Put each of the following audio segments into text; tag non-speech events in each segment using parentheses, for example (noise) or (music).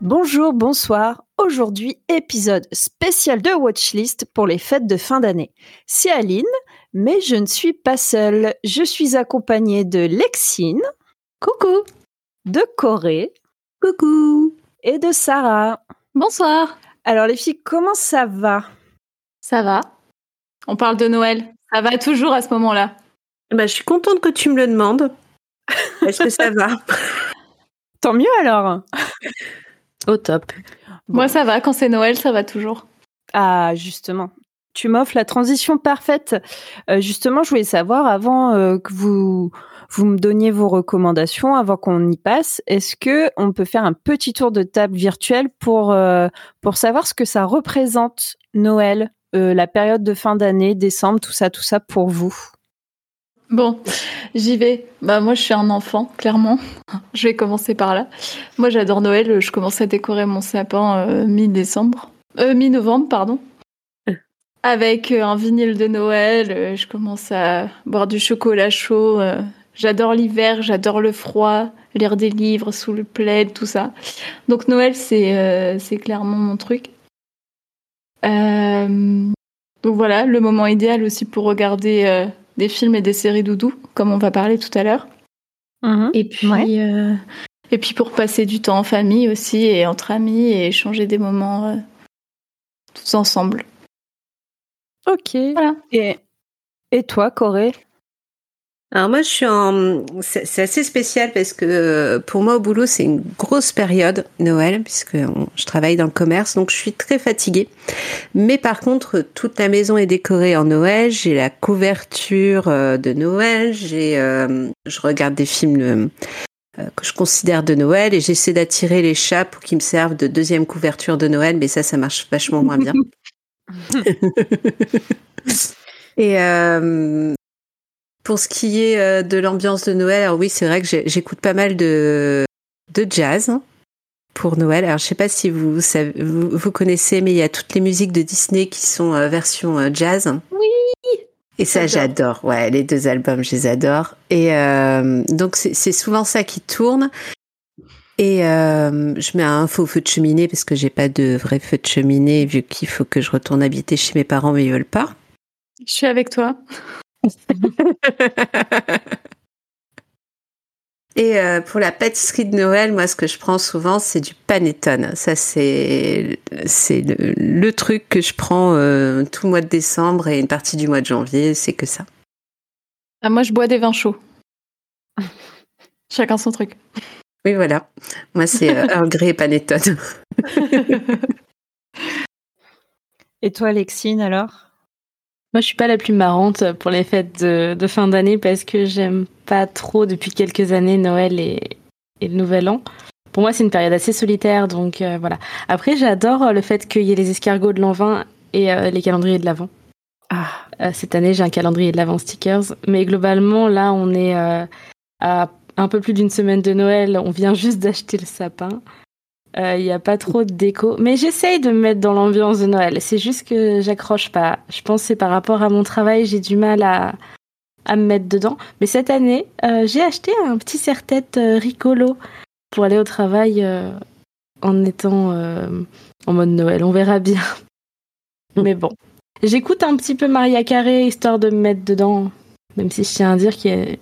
Bonjour, bonsoir. Aujourd'hui, épisode spécial de Watchlist pour les fêtes de fin d'année. C'est Aline, mais je ne suis pas seule. Je suis accompagnée de Lexine. Coucou. De Corée. Coucou. Et de Sarah. Bonsoir. Alors les filles, comment ça va? Ça va. On parle de Noël. Ça va toujours à ce moment-là. Bah, je suis contente que tu me le demandes. Est-ce que ça va? (laughs) Tant mieux alors. Au top. Moi, ça va. Quand c'est Noël, ça va toujours. Ah, justement. Tu m'offres la transition parfaite. Euh, justement, je voulais savoir, avant euh, que vous, vous me donniez vos recommandations, avant qu'on y passe, est-ce que on peut faire un petit tour de table virtuel pour, euh, pour savoir ce que ça représente Noël, la période de fin d'année, décembre, tout ça, tout ça pour vous? Bon, j'y vais. Bah moi, je suis un enfant, clairement. Je vais commencer par là. Moi, j'adore Noël. Je commence à décorer mon sapin euh, mi-décembre, euh, mi-novembre, pardon. Avec euh, un vinyle de Noël. je commence à boire du chocolat chaud. j'adore l'hiver, j'adore le froid, lire des livres sous le plaid, tout ça. Donc Noël, c'est euh, clairement mon truc. Donc voilà, le moment idéal aussi pour regarder des films et des séries doudou, comme on va parler tout à l'heure. Et puis, Ouais. euh, et puis pour passer du temps en famille aussi et entre amis et échanger des moments euh, tous ensemble. Ok. Voilà. Et, et toi, Corée? Alors moi, je suis en... C'est assez spécial parce que euh, pour moi, au boulot, c'est une grosse période, Noël, puisque on- je travaille dans le commerce, donc je suis très fatiguée. Mais par contre, toute la maison est décorée en Noël. J'ai la couverture euh, de Noël. J'ai, euh, je regarde des films que je considère de Noël et j'essaie d'attirer les chats pour qu'ils me servent de deuxième couverture de Noël, mais ça, ça marche vachement moins bien. (laughs) (laughs) et euh, pour ce qui est euh, de l'ambiance de Noël, alors oui, c'est vrai que j'écoute pas mal de, de jazz pour Noël. Alors je sais pas si vous, savez- vous, vous connaissez, mais il y a toutes les musiques de Disney qui sont euh, version euh, jazz. Oui. Et ça, J'adore. Ouais, les deux albums, je les adore. Et euh, donc c'est c'est souvent ça qui tourne. Et je mets un faux feu de cheminée parce que j'ai pas de vrai feu de cheminée vu qu'il faut que je retourne habiter chez mes parents, mais ils veulent pas. Je suis avec toi. (laughs) Et euh, pour la pâtisserie de Noël, moi, ce que je prends souvent, c'est du panettone. Ça, c'est c'est le, le truc que je prends euh, tout le mois de décembre et une partie du mois de janvier. C'est que ça. Ah, moi, je bois des vins chauds. (laughs) Chacun son truc. Oui, voilà. Moi, c'est euh, Grey et panettone. (laughs) Et toi, Lexine, alors? Moi, je suis pas la plus marrante pour les fêtes de, de fin d'année parce que j'aime pas trop depuis quelques années Noël et, et le Nouvel An. Pour moi, c'est une période assez solitaire, donc euh, voilà. Après, j'adore euh, le fait qu'il y ait les escargots de l'an 20 et euh, les calendriers de l'Avent. Ah, Euh, cette année, j'ai un calendrier de l'Avent stickers, mais globalement, là, on est à un peu plus d'une semaine de Noël. On vient (laughs) juste d'acheter le sapin. Euh, Il n'y a pas trop de déco, mais j'essaye de me mettre dans l'ambiance de Noël. C'est juste que j'accroche pas. Je pense que c'est par rapport à mon travail, j'ai du mal à, à me mettre dedans. Mais cette année, euh, j'ai acheté un petit serre-tête euh, Ricolo pour aller au travail euh, en étant euh, en mode Noël. On verra bien. Mais bon. J'écoute un petit peu Maria Carré histoire de me mettre dedans. Même si je tiens à dire qu'il y a,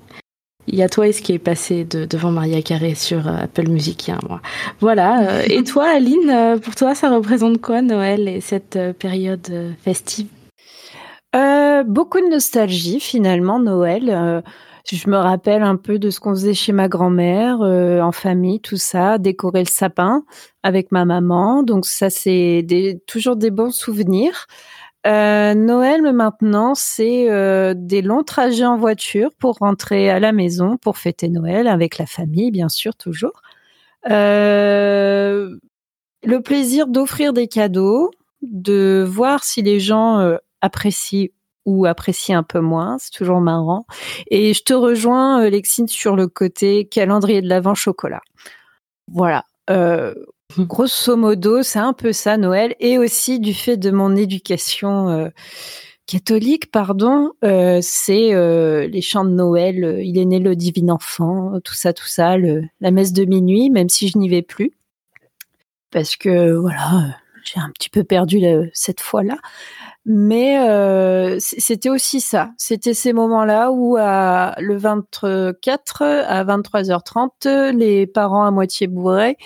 il y a Twice qui est passé de- devant Maria Carré sur euh, Apple Music il. Voilà. euh, et toi, Aline, euh, pour toi, ça représente quoi Noël et cette période festive? Beaucoup de nostalgie finalement Noël. Je me rappelle un peu de ce qu'on faisait chez ma grand-mère en famille, tout ça, décorer le sapin avec ma maman. Donc ça c'est toujours des bons souvenirs. Euh, Noël maintenant c'est euh, des longs trajets en voiture pour rentrer à la maison pour fêter Noël avec la famille bien sûr toujours. Euh, le plaisir d'offrir des cadeaux, de voir si les gens apprécient ou apprécie un peu moins. C'est toujours marrant. Et je te rejoins, Lexine, sur le côté calendrier de l'Avent chocolat. Voilà. Grosso modo, c'est un peu ça, Noël. Et aussi du fait de mon éducation euh, catholique, pardon, euh, c'est les chants de Noël. il est né le divin enfant, tout ça, tout ça, la messe de minuit, même si je n'y vais plus. Parce que, voilà, j'ai un petit peu perdu cette fois-là. Mais euh, c'était aussi ça. C'était ces moments-là où à le 24 à 23h30, les parents à moitié bourrés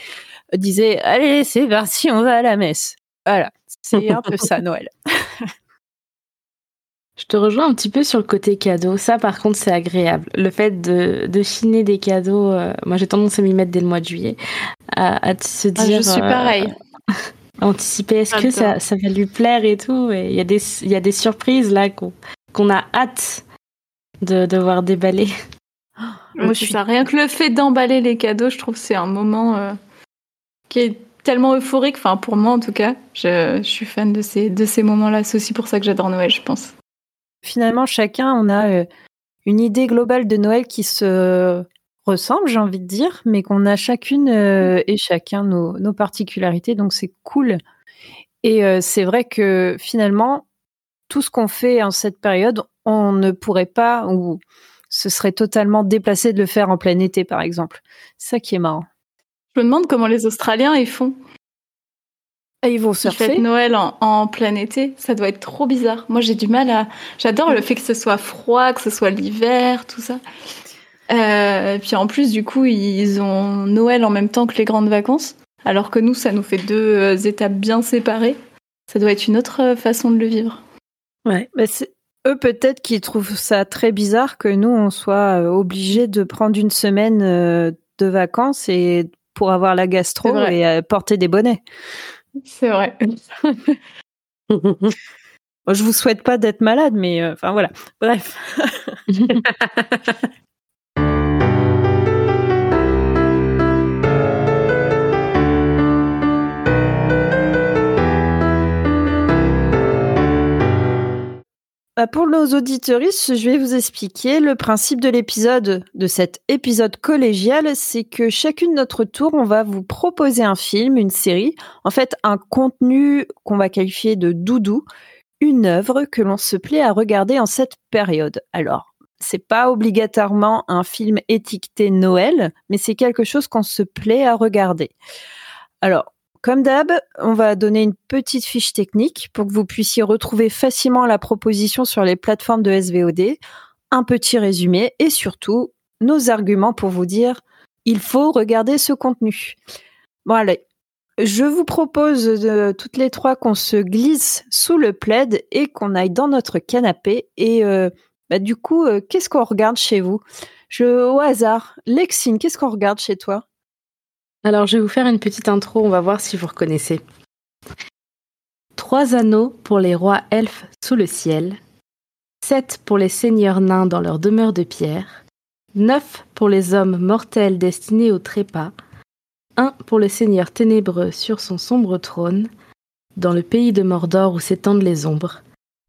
disaient "Allez, c'est parti, on va à la messe." Voilà, c'est un peu ça Noël. (laughs) Je te rejoins un petit peu sur le côté cadeau. Ça, par contre, c'est agréable. Le fait de, de chiner des cadeaux, euh, moi j'ai tendance à m'y mettre dès le mois de juillet, à, se dire. Ah, je suis pareil. Euh, (laughs) anticiper est-ce que ça, ça, va lui plaire et tout. Il y, a des, y a des surprises là qu'on a hâte de, de voir déballer. (gasps) Moi, je suis ça. Rien que le fait d'emballer les cadeaux, je trouve que c'est un moment euh, qui est tellement euphorique. Enfin, pour moi en tout cas, je, je suis fan de ces, de ces moments-là. C'est aussi pour ça que j'adore Noël, je pense. Finalement, chacun, on a euh, une idée globale de Noël qui se ressemble, j'ai envie de dire, mais qu'on a chacune euh, et chacun nos, particularités, donc c'est cool. Et euh, c'est vrai que finalement, tout ce qu'on fait en cette période, on ne pourrait pas, ou ce serait totalement déplacé de le faire en plein été, par exemple. C'est ça qui est marrant. Je me demande comment les Australiens ils font. Et ils vont surfer. Ils Noël en, en, plein été, ça doit être trop bizarre. Moi, j'ai du mal à. J'adore le fait que ce soit froid, que ce soit l'hiver, tout ça. Euh, puis en plus, du coup, ils ont Noël en même temps que les grandes vacances, alors que nous, ça nous fait deux euh, étapes bien séparées. Ça doit être une autre euh, façon de le vivre. Ouais, mais c'est eux peut-être qui trouvent ça très bizarre que nous, on soit obligés de prendre une semaine de vacances et pour avoir la gastro et porter des bonnets. C'est vrai. (laughs) je vous souhaite pas d'être malade, mais enfin voilà. Bref. (laughs) Bah, pour nos auditeuristes, je vais vous expliquer le principe de l'épisode, de cet épisode collégial, c'est que chacune notre tour, on va vous proposer un film, une série, en fait un contenu qu'on va qualifier de doudou, une œuvre que l'on se plaît à regarder en cette période. Alors, c'est pas obligatoirement un film étiqueté Noël, mais c'est quelque chose qu'on se plaît à regarder. Alors, comme d'hab, on va donner une petite fiche technique pour que vous puissiez retrouver facilement la proposition sur les plateformes de SVOD, un petit résumé et surtout nos arguments pour vous dire il faut regarder ce contenu. Bon allez, je vous propose de, toutes les trois qu'on se glisse sous le plaid et qu'on aille dans notre canapé. Et euh, bah, du coup, euh, qu'est-ce qu'on regarde chez vous? Au hasard, Lexine, qu'est-ce qu'on regarde chez toi? Alors, je vais vous faire une petite intro, on va voir si vous reconnaissez. Trois anneaux pour les rois elfes sous le ciel, sept pour les seigneurs nains dans leur demeure de pierre, neuf pour les hommes mortels destinés au trépas, un pour le seigneur ténébreux sur son sombre trône, dans le pays de Mordor où s'étendent les ombres,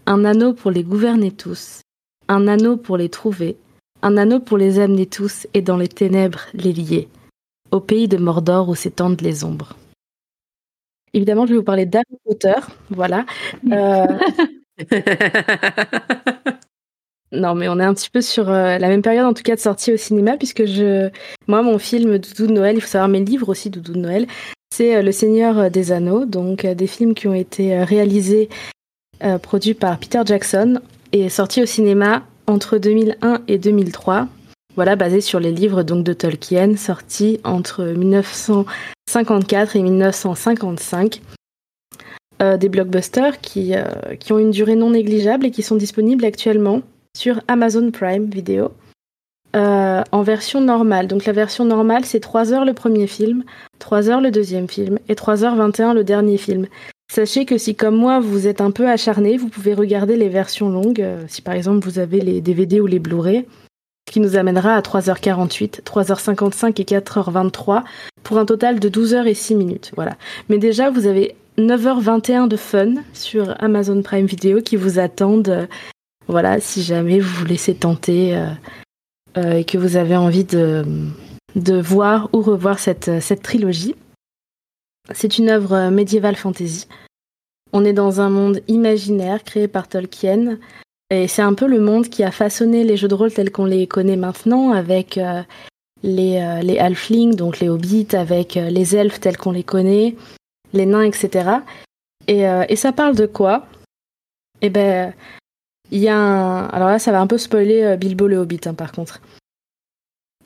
un anneau pour les gouverner tous, un anneau pour les trouver, un anneau pour les amener tous et dans les ténèbres les lier au pays de Mordor où s'étendent les ombres. Évidemment, je vais vous parler d'Harry Potter. Voilà. Euh, non, mais on est un petit peu sur euh, la même période, en tout cas, de sortie au cinéma, puisque je, moi, mon film Doudou de Noël, il faut savoir mes livres aussi Doudou de Noël, c'est euh, Le Seigneur des Anneaux, donc des films qui ont été réalisés, produits par Peter Jackson et sortis au cinéma entre 2001 et 2003 voilà, basé sur les livres donc de Tolkien, sortis entre 1954 et 1955. Euh, des blockbusters qui, euh, qui ont une durée non négligeable et qui sont disponibles actuellement sur Amazon Prime Video euh, en version normale. Donc la version normale, c'est 3 heures le premier film, 3 heures le deuxième film et 3h21 le dernier film. Sachez que si comme moi vous êtes un peu acharné, vous pouvez regarder les versions longues, si par exemple vous avez les DVD ou les Blu-ray, qui nous amènera à 3h48, 3h55 et 4h23 pour un total de 12h et 6 minutes. Voilà. Mais déjà, vous avez 9h21 de fun sur Amazon Prime Video qui vous attendent Voilà, si jamais vous vous laissez tenter et que vous avez envie de, de voir ou revoir cette, cette trilogie. C'est une œuvre médiévale fantasy. On est dans un monde imaginaire créé par Tolkien. Et c'est un peu le monde qui a façonné les jeux de rôle tels qu'on les connaît maintenant, avec les, les halflings, donc les hobbits, avec les elfes tels qu'on les connaît, les nains, etc. Et, et ça parle de quoi? Eh ben, il y a un... Alors là, ça va un peu spoiler Bilbo le Hobbit, hein, par contre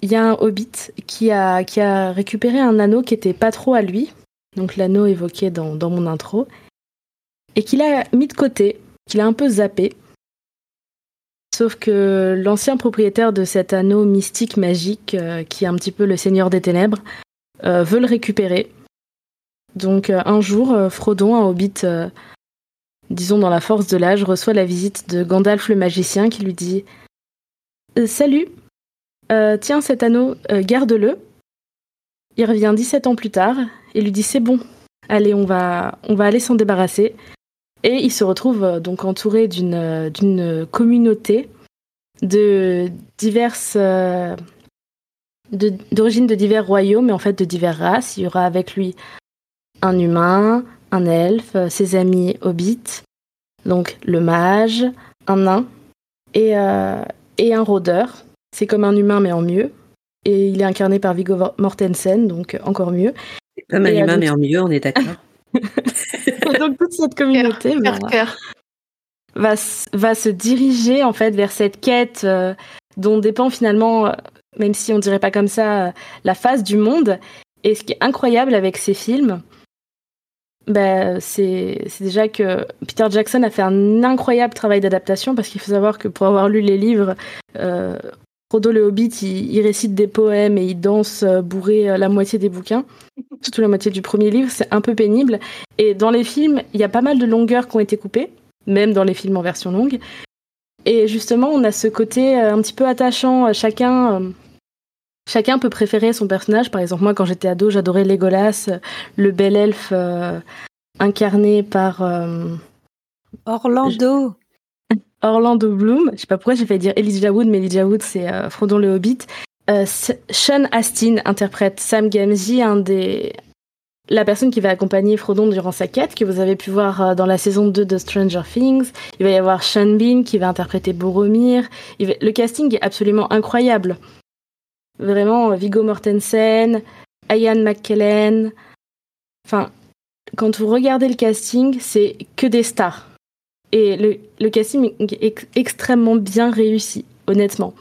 il y a un hobbit qui a, qui a récupéré un anneau qui était pas trop à lui, donc l'anneau évoqué dans, dans mon intro, et qu'il a mis de côté, qu'il a un peu zappé. Sauf que l'ancien propriétaire de cet anneau mystique magique, euh, qui est un petit peu le seigneur des ténèbres, euh, veut le récupérer. Donc euh, un jour, Frodon, un hobbit, disons dans la force de l'âge, reçoit la visite de Gandalf le magicien qui lui dit Salut, tiens, cet anneau, garde-le. Il revient 17 ans plus tard et lui dit c'est bon, allez, on va, on va aller s'en débarrasser. Et il se retrouve euh, donc entouré d'une, d'une communauté de diverses. d'origine de, divers royaumes, mais en fait de diverses races. Il y aura avec lui un humain, un elfe, ses amis hobbits, donc le mage, un nain et, et un rôdeur. C'est comme un humain mais en mieux. Et il est incarné par Viggo Mortensen, donc encore mieux. C'est comme un humain mais en mieux, on est d'accord. (laughs) donc toute cette communauté bah, va, va, se diriger en fait vers cette quête euh, dont dépend finalement, euh, même si on dirait pas comme ça, euh, la face du monde. Et ce qui est incroyable avec ces films, bah, c'est déjà que Peter Jackson a fait un incroyable travail d'adaptation parce qu'il faut savoir que pour avoir lu les livres, Frodo le Hobbit, il, récite des poèmes et il danse euh, bourré euh, la moitié des bouquins, (laughs) surtout la moitié du premier livre, c'est un peu pénible. Et dans les films, il y a pas mal de longueurs qui ont été coupées, même dans les films en version longue. Et justement, on a ce côté euh, un petit peu attachant. Chacun, chacun peut préférer son personnage. Par exemple, moi, quand j'étais ado, j'adorais Legolas, le bel elfe incarné par Orlando. Orlando Bloom. Je sais pas pourquoi j'ai fait dire Elijah Wood, mais Elijah Wood, c'est euh, Frodon le Hobbit. Euh, Sean Astin interprète Sam Gamgee, un des... la personne qui va accompagner Frodon durant sa quête, que vous avez pu voir euh, dans la saison 2 de Stranger Things. Il va y avoir Sean Bean qui va interpréter Boromir. Le casting est absolument incroyable. Vraiment, Viggo Mortensen, Ian McKellen. Enfin, quand vous regardez le casting, c'est que des stars. Et le, casting est extrêmement bien réussi, honnêtement.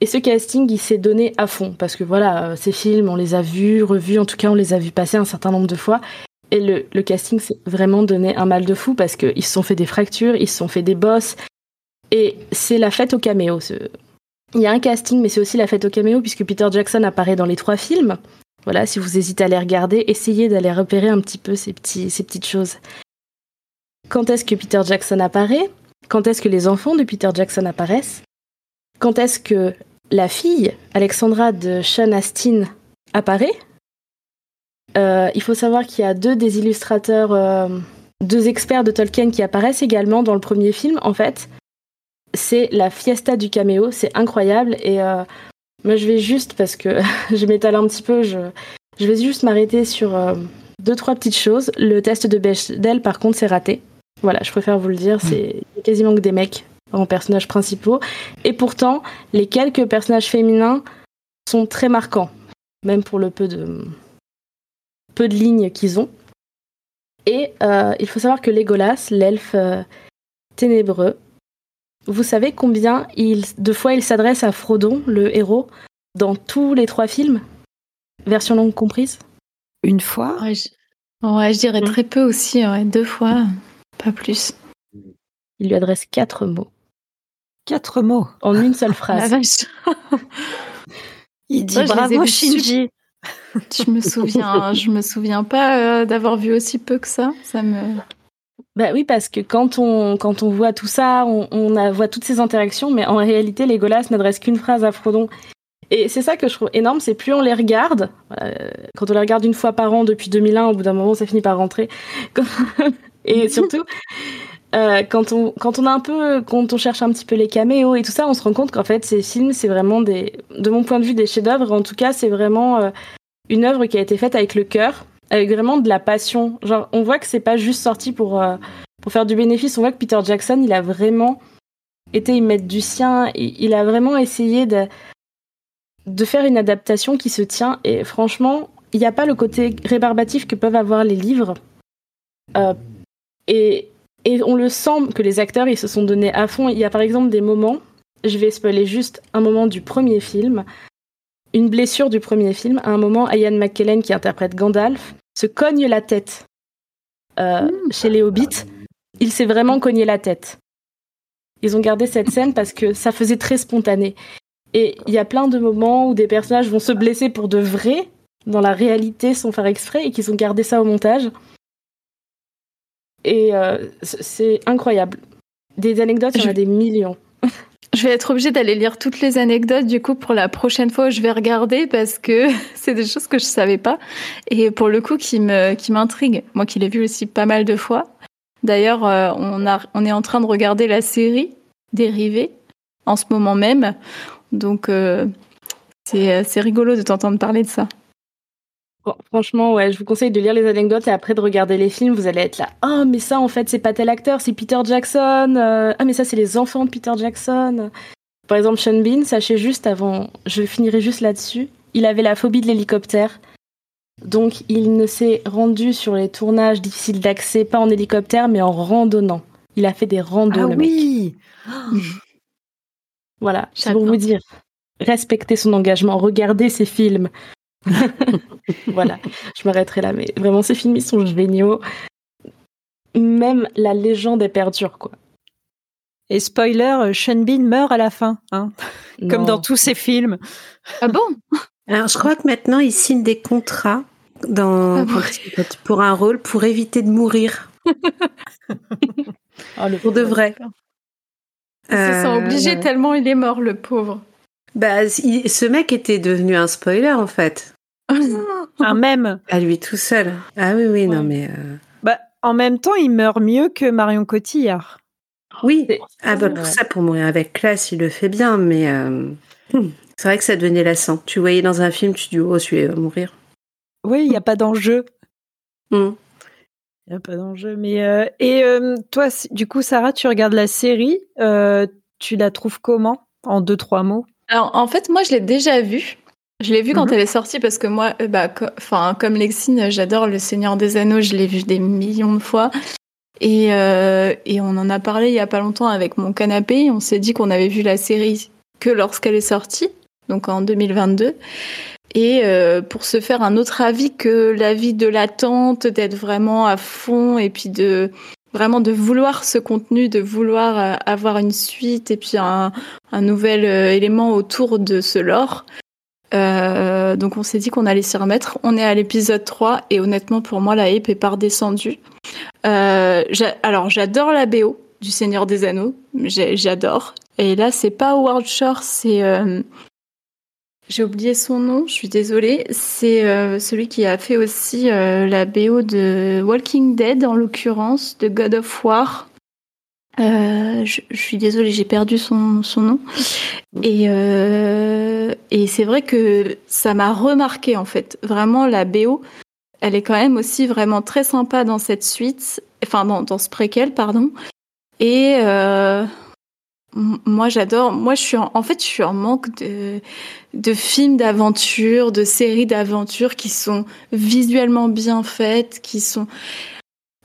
Et ce casting, il s'est donné à fond, parce que voilà, euh, ces films, on les a vus, revus, en tout cas, on les a vus passer un certain nombre de fois. Et le, casting s'est vraiment donné un mal de fou, parce qu'ils se sont fait des fractures, ils se sont fait des bosses. Et c'est la fête au caméo. Il y a un casting, mais c'est aussi la fête au caméo, puisque Peter Jackson apparaît dans les trois films. Voilà, si vous hésitez à les regarder, essayez d'aller repérer un petit peu ces, petites choses. Quand est-ce que Peter Jackson apparaît? Quand est-ce que les enfants de Peter Jackson apparaissent? Quand est-ce que la fille, Alexandra de Sean Astin, apparaît? Euh, Il faut savoir qu'il y a deux des illustrateurs, euh, deux experts de Tolkien qui apparaissent également dans le premier film. En fait, c'est la fiesta du caméo, c'est incroyable. Et euh, moi, je vais juste, parce que (laughs) je m'étale un petit peu, je, je vais juste m'arrêter sur deux, trois petites choses. Le test de Bechdel, par contre, c'est raté. Voilà, je préfère vous le dire, mm. c'est quasiment que des mecs en personnages principaux. Et pourtant, les quelques personnages féminins sont très marquants, même pour le peu de, peu de lignes qu'ils ont. Et euh, il faut savoir que Legolas, l'elfe euh, ténébreux, vous savez combien il, de fois il s'adresse à Frodon, le héros, dans tous les trois films? Version longue comprise? Une fois? Ouais je, dirais mm. très peu aussi, deux fois. Pas plus. Il lui adresse quatre mots. Quatre mots En une seule (laughs) phrase. (laughs) Il dit bravo Shinji. (laughs) Je me souviens, je me souviens pas euh, d'avoir vu aussi peu que ça. Ça me. Bah oui, parce que quand on, quand on voit tout ça, on, on voit toutes ces interactions, mais en réalité, Legolas n'adresse qu'une phrase à Frodon. Et c'est ça que je trouve énorme, c'est plus on les regarde, euh, quand on les regarde une fois par an depuis 2001, au bout d'un moment, ça finit par rentrer. Et (laughs) surtout, euh, quand on quand on a un peu quand on cherche un petit peu les caméos et tout ça, on se rend compte qu'en fait ces films c'est vraiment des de mon point de vue des chefs-d'œuvre. En tout cas, c'est vraiment euh, une œuvre qui a été faite avec le cœur, avec vraiment de la passion. Genre, on voit que c'est pas juste sorti pour euh, pour faire du bénéfice. On voit que Peter Jackson, il a vraiment été y mettre du sien. Il, a vraiment essayé de de faire une adaptation qui se tient. Et franchement, il n'y a pas le côté rébarbatif que peuvent avoir les livres. Et, et on le sent que les acteurs, ils se sont donnés à fond. Il y a par exemple des moments, je vais spoiler juste un moment du premier film, une blessure du premier film. À un moment, Ian McKellen, qui interprète Gandalf, se cogne la tête euh, chez les Hobbits. Il s'est vraiment cogné la tête. Ils ont gardé cette scène parce que ça faisait très spontané. Et il y a plein de moments où des personnages vont se blesser pour de vrai, dans la réalité, sans faire exprès, et qu'ils ont gardé ça au montage. Et euh, c'est incroyable. Des anecdotes, il y en a des millions. (laughs) Je vais être obligée d'aller lire toutes les anecdotes du coup pour la prochaine fois où je vais regarder parce que (laughs) c'est des choses que je savais pas et pour le coup qui me qui m'intrigue. Moi qui l'ai vu aussi pas mal de fois. D'ailleurs, euh, on a on est en train de regarder la série dérivée en ce moment même. Donc euh, c'est c'est rigolo de t'entendre parler de ça. Bon, franchement, ouais, je vous conseille de lire les anecdotes et après de regarder les films. Vous allez être là. Ah, mais ça, en fait, c'est pas tel acteur, c'est Peter Jackson. Euh, ah, mais ça, c'est les enfants de Peter Jackson. Par exemple, Sean Bean, sachez juste avant, je finirai juste là-dessus. Il avait la phobie de l'hélicoptère. Donc, il ne s'est rendu sur les tournages difficiles d'accès, pas en hélicoptère, mais en randonnant. Il a fait des randos, Ah le mec. oui Voilà, c'est pour vous dire. Respectez son engagement, regardez ses films. (laughs) voilà, je m'arrêterai là, mais vraiment, ces films, ils sont géniaux. Même la légende est perdure, quoi. Et spoiler, euh, Sean Bean meurt à la fin, hein, (laughs) comme dans tous ses films. Ah bon? (laughs) Alors, je crois que maintenant, il signe des contrats dans, Ah bon pour un rôle pour éviter de mourir. Oh, le Pour de vrai. Il se sent Euh, obligé tellement il est mort le pauvre. Bah, il- ce mec était devenu un spoiler, en fait. Un même. À lui tout seul. Ah oui, oui, non, mais. euh, Bah, en même temps, il meurt mieux que Marion Cotillard. Oui. Ah bah, pour Ouais. ça, pour mourir avec classe, il le fait bien, mais. euh, hmm, C'est vrai que ça devenait lassant. Tu voyais dans un film, tu dis, oh, celui-là va mourir. Oui, il n'y a pas d'enjeu. Hmm. Il n'y a pas d'enjeu. Mais euh, et euh, toi, du coup, Sarah, tu regardes la série. euh, tu la trouves comment En deux, trois mots? Alors en fait, moi je l'ai déjà vue. Je l'ai vue quand Mhm. elle est sortie parce que moi, euh, bah, co- enfin comme Lexine, j'adore Le Seigneur des Anneaux. Je l'ai vu des millions de fois. Et, euh, et on en a parlé il y a pas longtemps avec mon canapé. On s'est dit qu'on avait vu la série que lorsqu'elle est sortie, donc en 2022. Et euh, pour se faire un autre avis que l'avis de l'attente, d'être vraiment à fond et puis de vraiment de vouloir ce contenu, de vouloir avoir une suite et puis un, un nouvel élément autour de ce lore. Euh, donc on s'est dit qu'on allait s'y remettre. On est à l'épisode 3 et honnêtement pour moi la hype est par descendue. Euh, alors j'adore la BO du Seigneur des Anneaux, j'adore. Et là c'est pas Howard Shore, c'est euh, j'ai oublié son nom, je suis désolée. C'est celui qui a fait aussi la BO de Walking Dead en l'occurrence, de God of War. Euh, je, suis désolée, j'ai perdu son, son nom. Et, euh, et c'est vrai que ça m'a remarqué en fait. Vraiment, la BO, elle est quand même aussi vraiment très sympa dans cette suite, enfin dans, dans ce préquel, pardon. Et euh, moi, j'adore. Moi, je suis en, en fait, je suis en manque de, de films d'aventure, de séries d'aventure qui sont visuellement bien faites, qui sont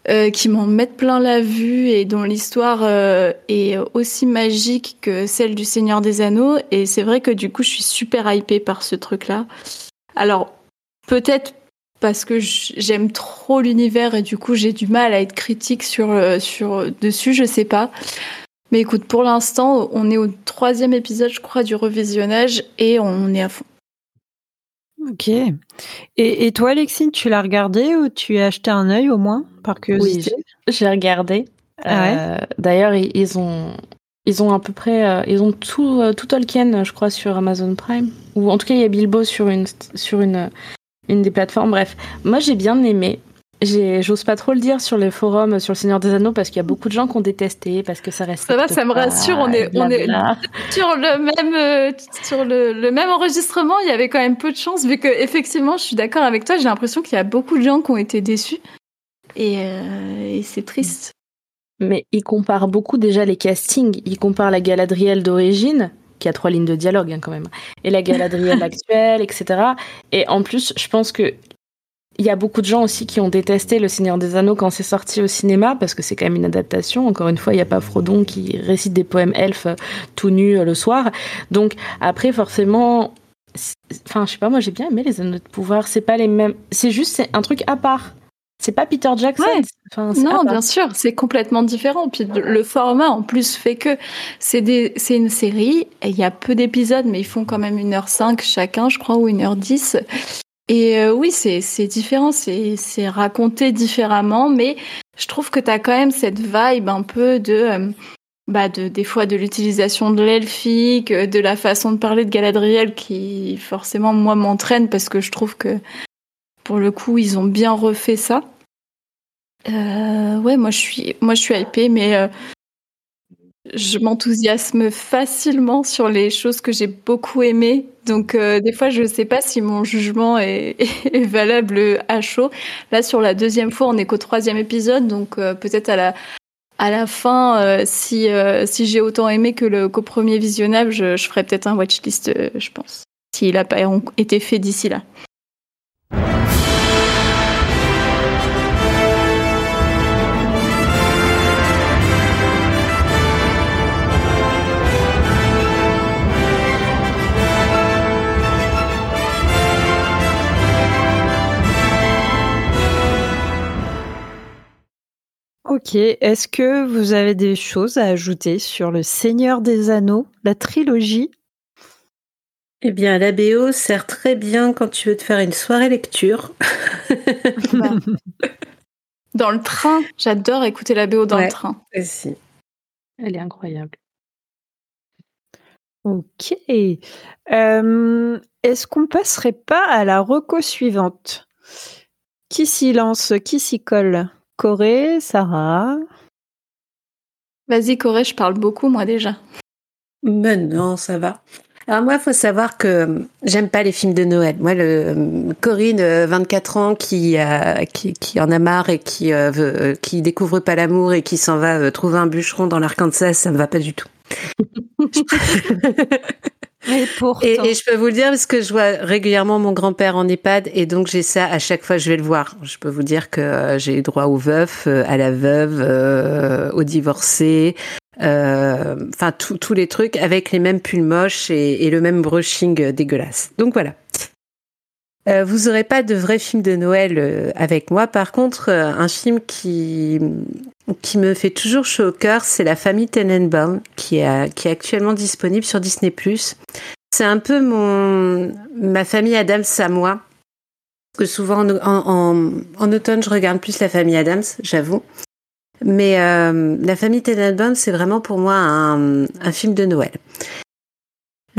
euh, qui m'en mettent plein la vue et dont l'histoire euh, est aussi magique que celle du Seigneur des Anneaux. Et c'est vrai que du coup, je suis super hypée par ce truc-là. Alors, peut-être parce que j'aime trop l'univers et du coup, j'ai du mal à être critique sur, euh, sur dessus, je sais pas. Mais écoute, pour l'instant, on est au troisième épisode, je crois, du revisionnage et on est à fond. Ok. Et, et toi, Alexine, tu l'as regardé ou tu as acheté un œil au moins, par curiosité? J'ai regardé. Ah ouais? Euh, D'ailleurs, ils, ils ont, ils ont à peu près, euh, ils ont tout, euh, tout Tolkien, je crois, sur Amazon Prime. Ou en tout cas, il y a Bilbo sur une, sur une, une des plateformes. Bref, moi j'ai bien aimé. J'ose pas trop le dire sur les forums sur le Seigneur des Anneaux parce qu'il y a beaucoup de gens qui ont détesté parce que ça reste. Ça va, ça me rassure. On est, on est (laughs) sur le même euh, sur le, le, même enregistrement. Il y avait quand même peu de chance vu que effectivement, je suis d'accord avec toi. J'ai l'impression qu'il y a beaucoup de gens qui ont été déçus et, euh, et c'est triste. Mais il compare beaucoup déjà les castings. Il compare la Galadriel d'origine qui a trois lignes de dialogue hein, quand même, et la Galadriel (laughs) actuelle, etc. Et en plus, je pense que il y a beaucoup de gens aussi qui ont détesté Le Seigneur des Anneaux quand c'est sorti au cinéma, parce que c'est quand même une adaptation. Encore une fois, il n'y a pas Frodon qui récite des poèmes elfes tout nus euh, le soir. Donc après, forcément, enfin, je sais pas, moi j'ai bien aimé les Anneaux de pouvoir. C'est pas les mêmes. C'est juste, c'est un truc à part. C'est pas Peter Jackson. non, bien sûr, c'est complètement différent. Puis le format en plus fait que c'est des, une série. Il y a peu d'épisodes, mais ils font quand même 1h05 chacun, je crois, ou 1h10. Et euh, oui, c'est différent, c'est raconté différemment, mais je trouve que tu as quand même cette vibe un peu de euh, bah de des fois de l'utilisation de l'elfique, de la façon de parler de Galadriel qui forcément moi m'entraîne parce que je trouve que pour le coup ils ont bien refait ça. Euh, ouais, moi je suis moi je suis hypée, mais je m'enthousiasme facilement sur les choses que j'ai beaucoup aimées. Donc euh, des fois, je ne sais pas si mon jugement (laughs) est, valable à chaud. Là, sur la deuxième fois, on est qu'au troisième épisode, donc euh, peut-être à la à la fin, euh, si si j'ai autant aimé que le qu'au premier visionnage, je, je ferai peut-être un watchlist, je pense, s'il n'a pas été fait d'ici là. Ok, est-ce que vous avez des choses à ajouter sur le Seigneur des Anneaux, la trilogie? Eh bien, la BO sert très bien quand tu veux te faire une soirée lecture. (laughs) dans le train, j'adore écouter la BO dans le train. Aussi. Elle est incroyable. Ok. Euh, est-ce qu'on passerait pas à la reco suivante? Qui s'y lance? Qui s'y colle? Corée, Sarah? Vas-y, Corée, je parle beaucoup, moi déjà. Mais non, ça va. Alors moi, il faut savoir que j'aime pas les films de Noël. Moi, le Corinne, 24 ans, qui, qui, en a marre et qui euh, veut, qui découvre pas l'amour et qui s'en va euh, trouver un bûcheron dans l'Arkansas, ça me va pas du tout. (laughs) (laughs) Et, et, je peux vous le dire parce que je vois régulièrement mon grand-père en EHPAD et donc j'ai ça à chaque fois que je vais le voir. Je peux vous dire que euh, j'ai droit au veuf, euh, à la veuve, euh, au divorcé, enfin tous les trucs avec les mêmes pulls moches et, et le même brushing dégueulasse. Donc voilà. Euh, vous aurez pas de vrai film de Noël euh, avec moi. Par contre, euh, un film qui qui me fait toujours chaud au cœur, c'est La famille Tenenbaum, qui est qui est actuellement disponible sur Disney+. C'est un peu mon ma famille Adams à moi. Parce que souvent en, en, en automne, je regarde plus La famille Adams, j'avoue. Mais La famille Tenenbaum, c'est vraiment pour moi un, un film de Noël.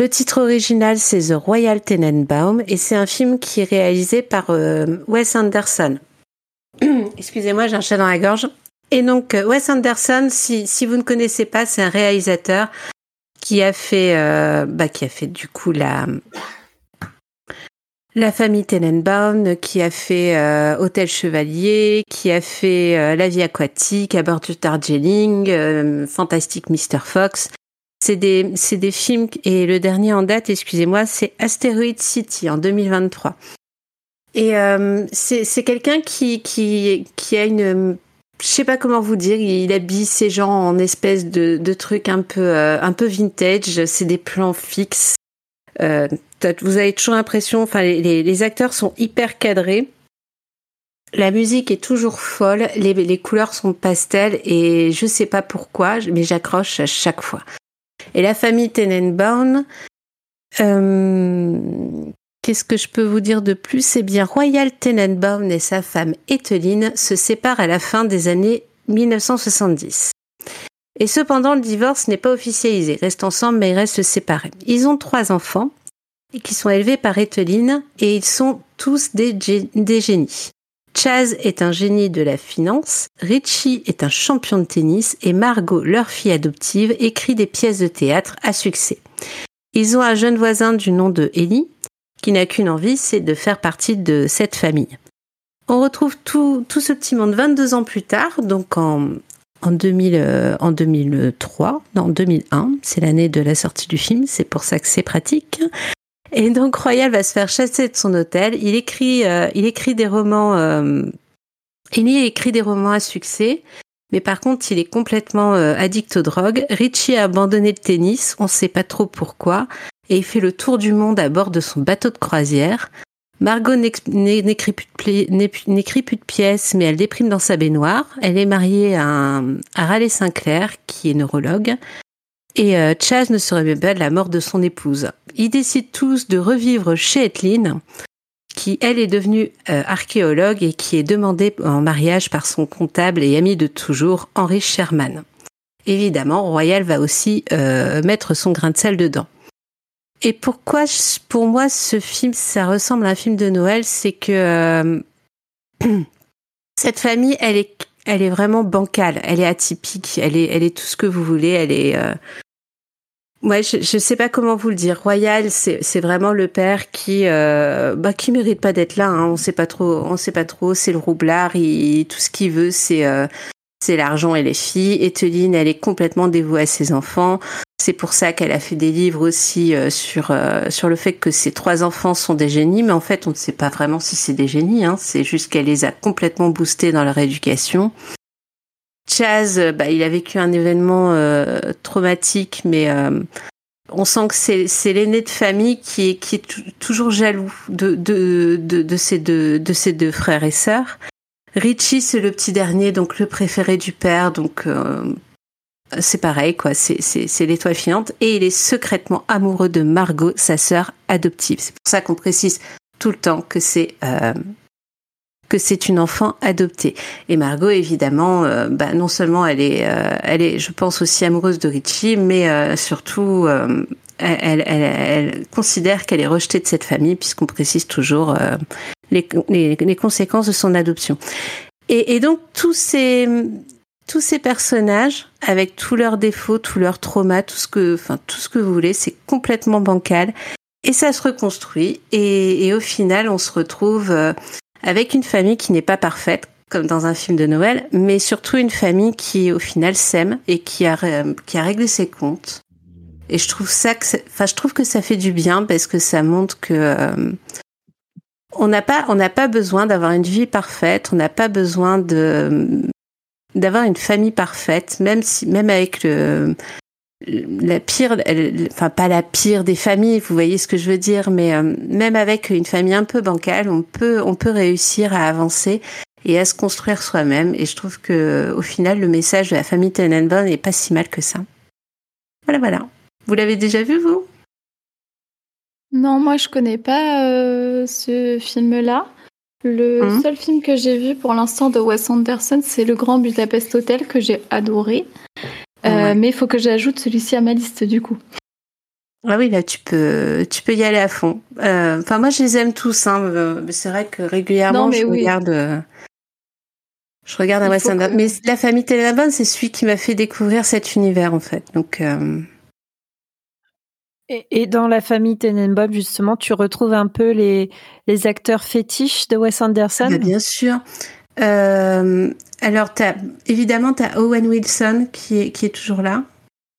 Le titre original, c'est The Royal Tenenbaum et c'est un film qui est réalisé par euh, Wes Anderson. (clears throat) Excusez-moi, j'ai un chat dans la gorge. Et donc, euh, Wes Anderson, si, vous ne connaissez pas, c'est un réalisateur qui a fait, euh, bah, qui a fait du coup la, la famille Tenenbaum, qui a fait Hôtel Chevalier, qui a fait La vie aquatique, à bord du Darjeeling, Fantastic Mr. Fox. C'est des, c'est des films, et le dernier en date, excusez-moi, c'est Asteroid City en 2023. Et euh, c'est, c'est quelqu'un qui, qui, qui a une, je sais pas comment vous dire, il habille ces gens en espèce de, de trucs un peu, euh, un peu vintage. C'est des plans fixes. Euh, vous avez toujours l'impression, enfin, les, les, acteurs sont hyper cadrés. La musique est toujours folle, les, les couleurs sont pastel et je sais pas pourquoi, mais j'accroche à chaque fois. Et la famille Tenenbaum, euh, qu'est-ce que je peux vous dire de plus? Eh bien, Royal Tenenbaum et sa femme Etheline se séparent à la fin des années 1970. Et cependant, le divorce n'est pas officialisé. Ils restent ensemble, mais ils restent séparés. Ils ont trois enfants qui sont élevés par Etheline et ils sont tous des génies. Chaz est un génie de la finance, Richie est un champion de tennis et Margot, leur fille adoptive, écrit des pièces de théâtre à succès. Ils ont un jeune voisin du nom de Ellie qui n'a qu'une envie, c'est de faire partie de cette famille. On retrouve tout, tout ce petit monde 22 ans plus tard, donc en, en, 2000, euh, en 2003, non, en 2001, c'est l'année de la sortie du film, c'est pour ça que c'est pratique. Et donc Royal va se faire chasser de son hôtel. Il écrit, euh, il écrit des romans. Euh, il écrit des romans à succès, mais par contre, il est complètement euh, addict aux drogues. Richie a abandonné le tennis, on ne sait pas trop pourquoi, et il fait le tour du monde à bord de son bateau de croisière. Margot n'écrit plus, de pièces, mais elle déprime dans sa baignoire. Elle est mariée à, à Raleigh Sinclair, qui est neurologue. Et euh, Chaz ne serait même pas de la mort de son épouse. Ils décident tous de revivre chez Etelyne, qui elle est devenue euh, archéologue et qui est demandée en mariage par son comptable et ami de toujours, Henry Sherman. Évidemment, Royal va aussi euh, mettre son grain de sel dedans. Et pourquoi, pour moi, ce film, ça ressemble à un film de Noël, c'est que (clears throat) cette famille, elle est elle est vraiment bancale, elle est atypique, elle est, elle est tout ce que vous voulez, elle est. Euh... Ouais, je, je sais pas comment vous le dire. Royal, c'est vraiment le père qui, euh, bah, qui mérite pas d'être là. Hein. On sait pas trop, on sait pas trop. C'est le roublard. Il, tout ce qu'il veut, c'est euh, c'est l'argent et les filles. Eteline, elle est complètement dévouée à ses enfants. C'est pour ça qu'elle a fait des livres aussi euh, sur euh, sur le fait que ses trois enfants sont des génies, mais en fait, on ne sait pas vraiment si c'est des génies. Hein. C'est juste qu'elle les a complètement boostés dans leur éducation. Chaz, euh, bah, il a vécu un événement traumatique, mais on sent que c'est l'aîné de famille qui est qui est toujours jaloux de de de, de ses deux de ses deux frères et sœurs. Richie, c'est le petit dernier, donc le préféré du père, donc c'est pareil, quoi. C'est l'étoile filante. Et il est secrètement amoureux de Margot, sa sœur adoptive. C'est pour ça qu'on précise tout le temps que c'est euh, que c'est une enfant adoptée. Et Margot, évidemment, euh, bah, non seulement elle est, euh, elle est, je pense aussi amoureuse de Richie, mais surtout, elle, elle, considère qu'elle est rejetée de cette famille, puisqu'on précise toujours les, les, les, conséquences de son adoption. Et, et donc tous ces tous ces personnages, avec tous leurs défauts, tous leurs traumas, tout ce que, enfin, tout ce que vous voulez, c'est complètement bancal. Et ça se reconstruit. Et, et, au final, on se retrouve euh, avec une famille qui n'est pas parfaite, comme dans un film de Noël, mais surtout une famille qui, au final, s'aime et qui a, qui a réglé ses comptes. Et je trouve ça que, enfin, je trouve que ça fait du bien parce que ça montre que euh, on n'a pas, on n'a pas besoin d'avoir une vie parfaite, on n'a pas besoin de d'avoir une famille parfaite, même si, même avec le, la pire, enfin pas la pire des familles, vous voyez ce que je veux dire, mais euh, même avec une famille un peu bancale, on peut, on peut réussir à avancer et à se construire soi-même. Et je trouve que au final, le message de la famille Tenenbaum n'est pas si mal que ça. Voilà, voilà. Vous l'avez déjà vu vous? Non, moi je connais pas euh, ce film-là. Le mmh. seul film que j'ai vu pour l'instant de Wes Anderson, c'est Le Grand Budapest Hotel que j'ai adoré. Euh, mais il faut que j'ajoute celui-ci à ma liste du coup. Ah oui, là tu peux, tu peux y aller à fond. Euh, enfin, moi je les aime tous. Hein. C'est vrai que régulièrement je regarde. Je regarde un Wes Anderson. Mais La famille Télénabonne, c'est celui qui m'a fait découvrir cet univers en fait. Donc. Et, dans la famille Tenenbaum, justement, tu retrouves un peu les, les acteurs fétiches de Wes Anderson? Bien sûr. Euh, alors, as, évidemment, tu as Owen Wilson qui est, qui est toujours là.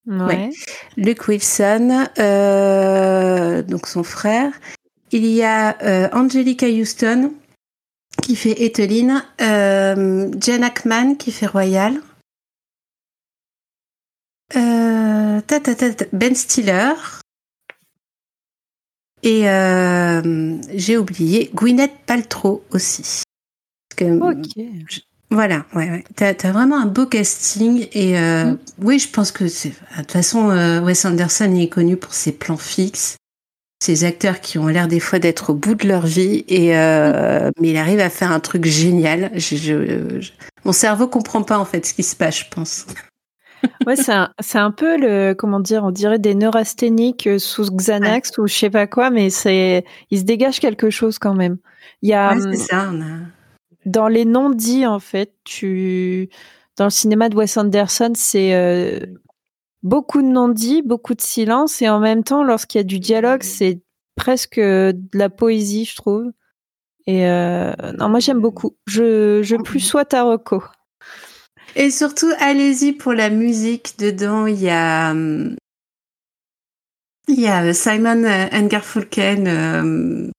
Ouais. Luke Wilson, euh, donc son frère. Il y a euh, Angelica Houston qui fait Eteline, euh, Jen Ackman qui fait Royal. Ta, ta, ta, ben Stiller, et euh, j'ai oublié Gwyneth Paltrow aussi. ok. voilà, ouais, ouais. T'as as vraiment un beau casting et euh, mm. oui, je pense que c'est. De toute façon, euh, Wes Anderson est connu pour ses plans fixes, ses acteurs qui ont l'air des fois d'être au bout de leur vie et euh, mm. mais il arrive à faire un truc génial. Je, je, je, mon cerveau comprend pas en fait ce qui se passe, je pense ouais, c'est un, un, peu le, comment dire, on dirait des neurasthéniques euh, sous Xanax ou je sais pas quoi, mais c'est, il se dégage quelque chose quand même. Il y a, ouais, c'est ça, on a... dans les non-dits, en fait, tu dans le cinéma de Wes Anderson, c'est beaucoup de non-dits, beaucoup de silence, et en même temps, lorsqu'il y a du dialogue, c'est presque de la poésie, je trouve. Et non, moi j'aime beaucoup. Je, je plus sois Taroko. Et surtout, allez-y pour la musique. Dedans, il y a, il y a Simon Engerfolken.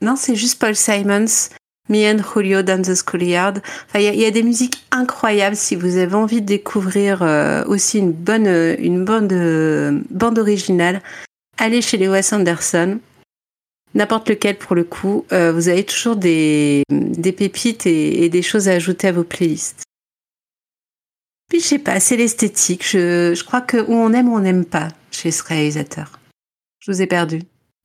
Non, c'est juste Paul Simons. Me and Julio dans the Schoolyard. Enfin, il y, a des musiques incroyables si vous avez envie de découvrir euh, aussi une bonne, une bande, euh, bande originale. Allez chez les Wes Anderson. N'importe lequel pour le coup. Euh, vous avez toujours des pépites et, des choses à ajouter à vos playlists. Puis je sais pas, c'est l'esthétique. Je, je crois que où on aime ou on n'aime pas chez ce réalisateur. Je vous ai perdu.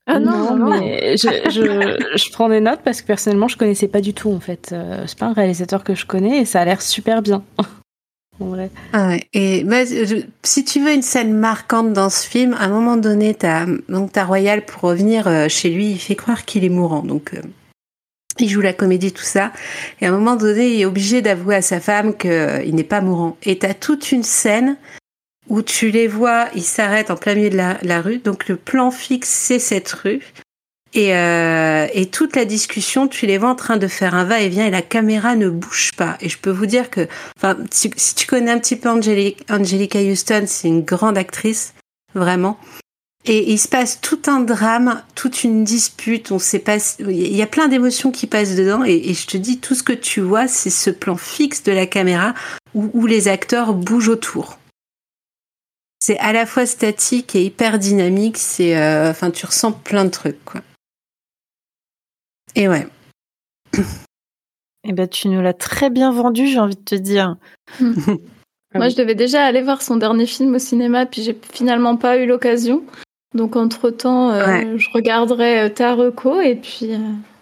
Ah non, mais je, je, je, prends des notes parce que personnellement, je connaissais pas du tout en fait. Euh, c'est pas un réalisateur que je connais et ça a l'air super bien. (laughs) ah ouais. Et bah, si tu veux une scène marquante dans ce film, à un moment donné, t'as donc ta Royal pour revenir euh, chez lui, il fait croire qu'il est mourant. Donc euh, il joue la comédie, tout ça. Et à un moment donné, il est obligé d'avouer à sa femme qu'il n'est pas mourant. Et t'as toute une scène où tu les vois, ils s'arrêtent en plein milieu de la, rue. Donc le plan fixe, c'est cette rue. Et, euh, et, toute la discussion, tu les vois en train de faire un va-et-vient et la caméra ne bouge pas. Et je peux vous dire que, si, tu connais un petit peu Angelica Houston, c'est une grande actrice, vraiment. Et, il se passe tout un drame, toute une dispute. On sait pas, il y a plein d'émotions qui passent dedans. Et, et, je te dis, tout ce que tu vois, c'est ce plan fixe de la caméra où, où les acteurs bougent autour c'est à la fois statique et hyper dynamique. C'est, euh, enfin, tu ressens plein de trucs, quoi. Et ouais. Eh ben, tu nous l'as très bien vendu, j'ai envie de te dire. (laughs) Moi, je devais déjà aller voir son dernier film au cinéma, puis j'ai finalement pas eu l'occasion. Donc, entre-temps, euh, je regarderai euh, Tareko, et puis